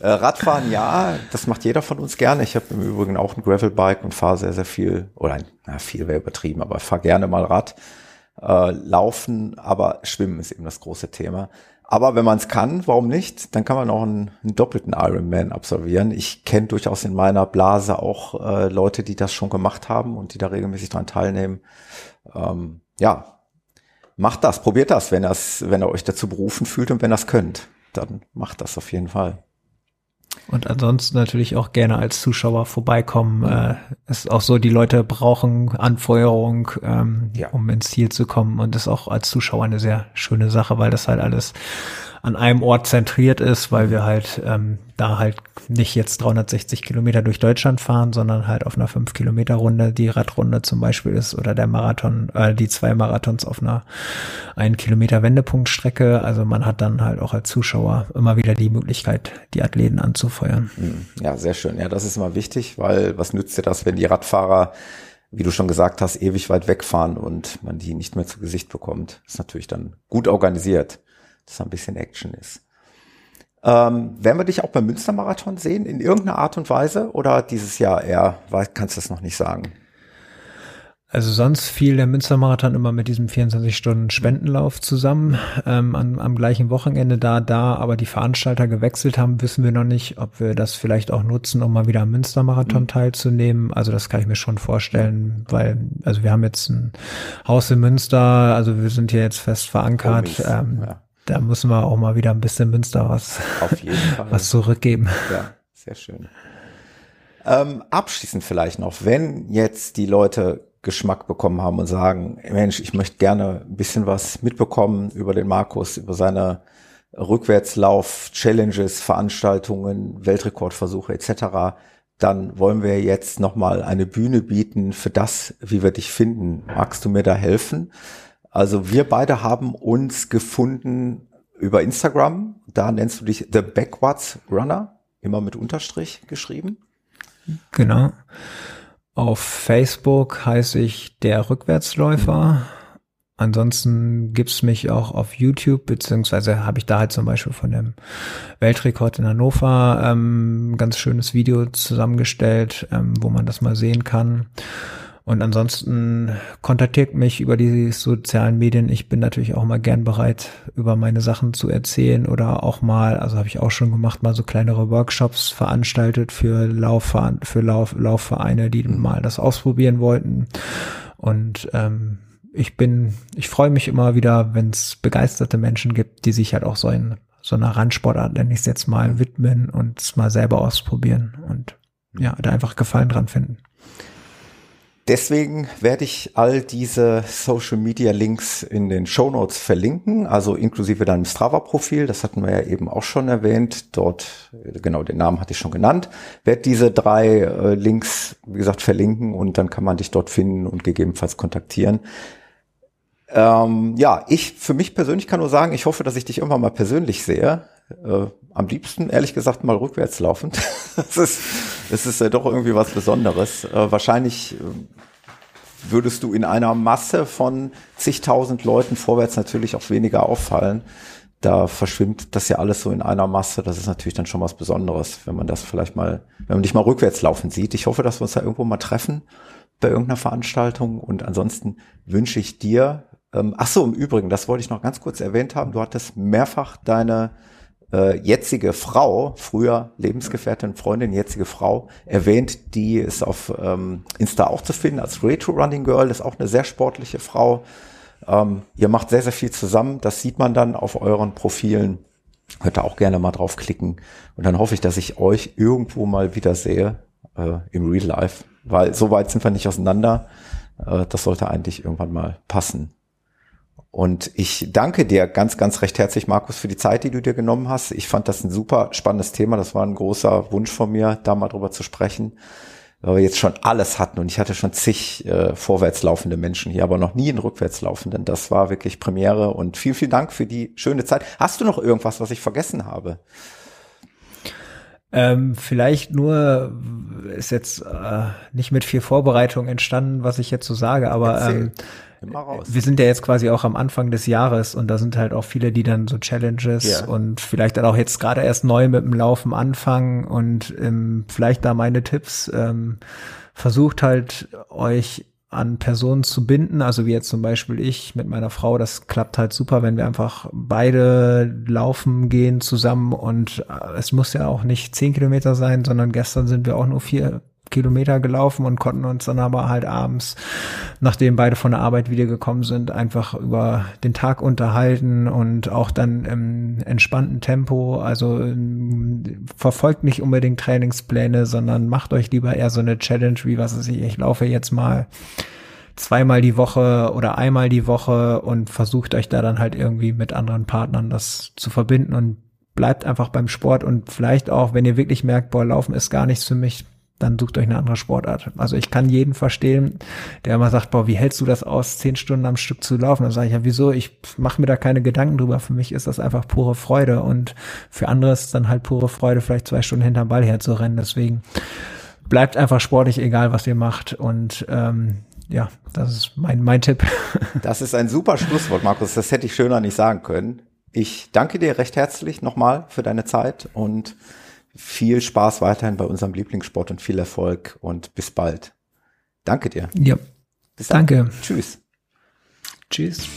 Äh, Radfahren, ja, das macht jeder von uns gerne. Ich habe im Übrigen auch ein Gravelbike und fahre sehr, sehr viel, oder na, viel wäre übertrieben, aber fahre gerne mal Rad. Äh, laufen, aber Schwimmen ist eben das große Thema. Aber wenn man es kann, warum nicht? Dann kann man auch einen, einen doppelten Ironman absolvieren. Ich kenne durchaus in meiner Blase auch äh, Leute, die das schon gemacht haben und die da regelmäßig dran teilnehmen. Ähm, ja, macht das, probiert das, wenn das, wenn ihr euch dazu berufen fühlt und wenn das könnt, dann macht das auf jeden Fall. Und ansonsten natürlich auch gerne als Zuschauer vorbeikommen. Äh, ist auch so, die Leute brauchen Anfeuerung, ähm, ja. um ins Ziel zu kommen. Und ist auch als Zuschauer eine sehr schöne Sache, weil das halt alles an einem Ort zentriert ist, weil wir halt ähm, da halt nicht jetzt 360 Kilometer durch Deutschland fahren, sondern halt auf einer 5 Kilometer Runde die Radrunde zum Beispiel ist oder der Marathon, äh, die zwei Marathons auf einer 1 Kilometer Wendepunktstrecke. Also man hat dann halt auch als Zuschauer immer wieder die Möglichkeit, die Athleten anzufeuern. Hm. Ja, sehr schön. Ja, das ist immer wichtig, weil was nützt dir das, wenn die Radfahrer wie du schon gesagt hast, ewig weit wegfahren und man die nicht mehr zu Gesicht bekommt. Ist natürlich dann gut organisiert dass da ein bisschen Action ist. Ähm, werden wir dich auch beim Münstermarathon sehen, in irgendeiner Art und Weise? Oder dieses Jahr eher, kannst du das noch nicht sagen? Also sonst fiel der Münstermarathon immer mit diesem 24-Stunden-Spendenlauf zusammen, ähm, am, am gleichen Wochenende da, da, aber die Veranstalter gewechselt haben, wissen wir noch nicht, ob wir das vielleicht auch nutzen, um mal wieder am Münstermarathon mhm. teilzunehmen. Also das kann ich mir schon vorstellen, weil, also wir haben jetzt ein Haus in Münster, also wir sind hier jetzt fest verankert. Oh, ähm, ja da müssen wir auch mal wieder ein bisschen Münster was, was zurückgeben. Ja, sehr schön. Ähm, abschließend vielleicht noch, wenn jetzt die Leute Geschmack bekommen haben und sagen, Mensch, ich möchte gerne ein bisschen was mitbekommen über den Markus, über seine Rückwärtslauf-Challenges, Veranstaltungen, Weltrekordversuche etc., dann wollen wir jetzt nochmal eine Bühne bieten für das, wie wir dich finden. Magst du mir da helfen? Also wir beide haben uns gefunden über Instagram. Da nennst du dich The Backwards Runner, immer mit Unterstrich geschrieben. Genau. Auf Facebook heiße ich der Rückwärtsläufer. Ansonsten gibt's mich auch auf YouTube, beziehungsweise habe ich da halt zum Beispiel von dem Weltrekord in Hannover ähm, ganz schönes Video zusammengestellt, ähm, wo man das mal sehen kann. Und ansonsten kontaktiert mich über die sozialen Medien. Ich bin natürlich auch mal gern bereit, über meine Sachen zu erzählen oder auch mal, also habe ich auch schon gemacht, mal so kleinere Workshops veranstaltet für Laufvereine, für Lauf, Laufvereine, die mhm. mal das ausprobieren wollten. Und ähm, ich bin, ich freue mich immer wieder, wenn es begeisterte Menschen gibt, die sich halt auch so in so einer Randsportart, nenne ich es jetzt mal, widmen und es mal selber ausprobieren und ja, da einfach Gefallen dran finden. Deswegen werde ich all diese Social Media Links in den Show Notes verlinken, also inklusive deinem Strava-Profil. Das hatten wir ja eben auch schon erwähnt. Dort, genau, den Namen hatte ich schon genannt. Werde diese drei äh, Links, wie gesagt, verlinken und dann kann man dich dort finden und gegebenenfalls kontaktieren. Ähm, ja, ich für mich persönlich kann nur sagen, ich hoffe, dass ich dich irgendwann mal persönlich sehe. Äh, am liebsten, ehrlich gesagt, mal rückwärts laufend. das ist, das ist ja doch irgendwie was Besonderes. Äh, wahrscheinlich äh, würdest du in einer Masse von zigtausend Leuten vorwärts natürlich auch weniger auffallen. Da verschwimmt das ja alles so in einer Masse. Das ist natürlich dann schon was Besonderes, wenn man das vielleicht mal, wenn man dich mal rückwärts laufen sieht. Ich hoffe, dass wir uns da irgendwo mal treffen bei irgendeiner Veranstaltung. Und ansonsten wünsche ich dir, ähm, ach so, im Übrigen, das wollte ich noch ganz kurz erwähnt haben. Du hattest mehrfach deine äh, jetzige Frau, früher Lebensgefährtin, Freundin, jetzige Frau erwähnt, die ist auf ähm, Insta auch zu finden als Retro Running Girl, ist auch eine sehr sportliche Frau. Ähm, ihr macht sehr, sehr viel zusammen, das sieht man dann auf euren Profilen. Könnt ihr auch gerne mal draufklicken. Und dann hoffe ich, dass ich euch irgendwo mal wieder sehe äh, im Real Life, weil so weit sind wir nicht auseinander. Äh, das sollte eigentlich irgendwann mal passen. Und ich danke dir ganz, ganz recht herzlich, Markus, für die Zeit, die du dir genommen hast. Ich fand das ein super spannendes Thema. Das war ein großer Wunsch von mir, da mal drüber zu sprechen, weil wir jetzt schon alles hatten. Und ich hatte schon zig äh, vorwärts Menschen hier, aber noch nie einen rückwärts laufenden. Das war wirklich Premiere. Und vielen, vielen Dank für die schöne Zeit. Hast du noch irgendwas, was ich vergessen habe? Ähm, vielleicht nur ist jetzt äh, nicht mit viel Vorbereitung entstanden, was ich jetzt so sage, aber ähm, wir sind ja jetzt quasi auch am Anfang des Jahres und da sind halt auch viele, die dann so Challenges yeah. und vielleicht dann auch jetzt gerade erst neu mit dem Laufen anfangen und ähm, vielleicht da meine Tipps. Ähm, versucht halt euch an Personen zu binden, also wie jetzt zum Beispiel ich mit meiner Frau, das klappt halt super, wenn wir einfach beide laufen gehen zusammen und äh, es muss ja auch nicht zehn Kilometer sein, sondern gestern sind wir auch nur vier Kilometer gelaufen und konnten uns dann aber halt abends, nachdem beide von der Arbeit wiedergekommen sind, einfach über den Tag unterhalten und auch dann im entspannten Tempo. Also ähm, verfolgt nicht unbedingt Trainingspläne, sondern macht euch lieber eher so eine Challenge, wie was weiß ich, ich laufe jetzt mal zweimal die Woche oder einmal die Woche und versucht euch da dann halt irgendwie mit anderen Partnern das zu verbinden und bleibt einfach beim Sport und vielleicht auch, wenn ihr wirklich merkt, boah, Laufen ist gar nichts für mich, dann sucht euch eine andere Sportart. Also ich kann jeden verstehen, der immer sagt, boah, wie hältst du das aus, zehn Stunden am Stück zu laufen? Dann sage ich ja, wieso? Ich mache mir da keine Gedanken drüber. Für mich ist das einfach pure Freude und für andere ist es dann halt pure Freude, vielleicht zwei Stunden hinterm Ball herzurennen. Deswegen bleibt einfach sportlich, egal was ihr macht. Und ähm, ja, das ist mein, mein Tipp. Das ist ein super Schlusswort, Markus. Das hätte ich schöner nicht sagen können. Ich danke dir recht herzlich nochmal für deine Zeit und viel Spaß weiterhin bei unserem Lieblingssport und viel Erfolg und bis bald. Danke dir. Ja. Bis dann. Danke. Tschüss. Tschüss.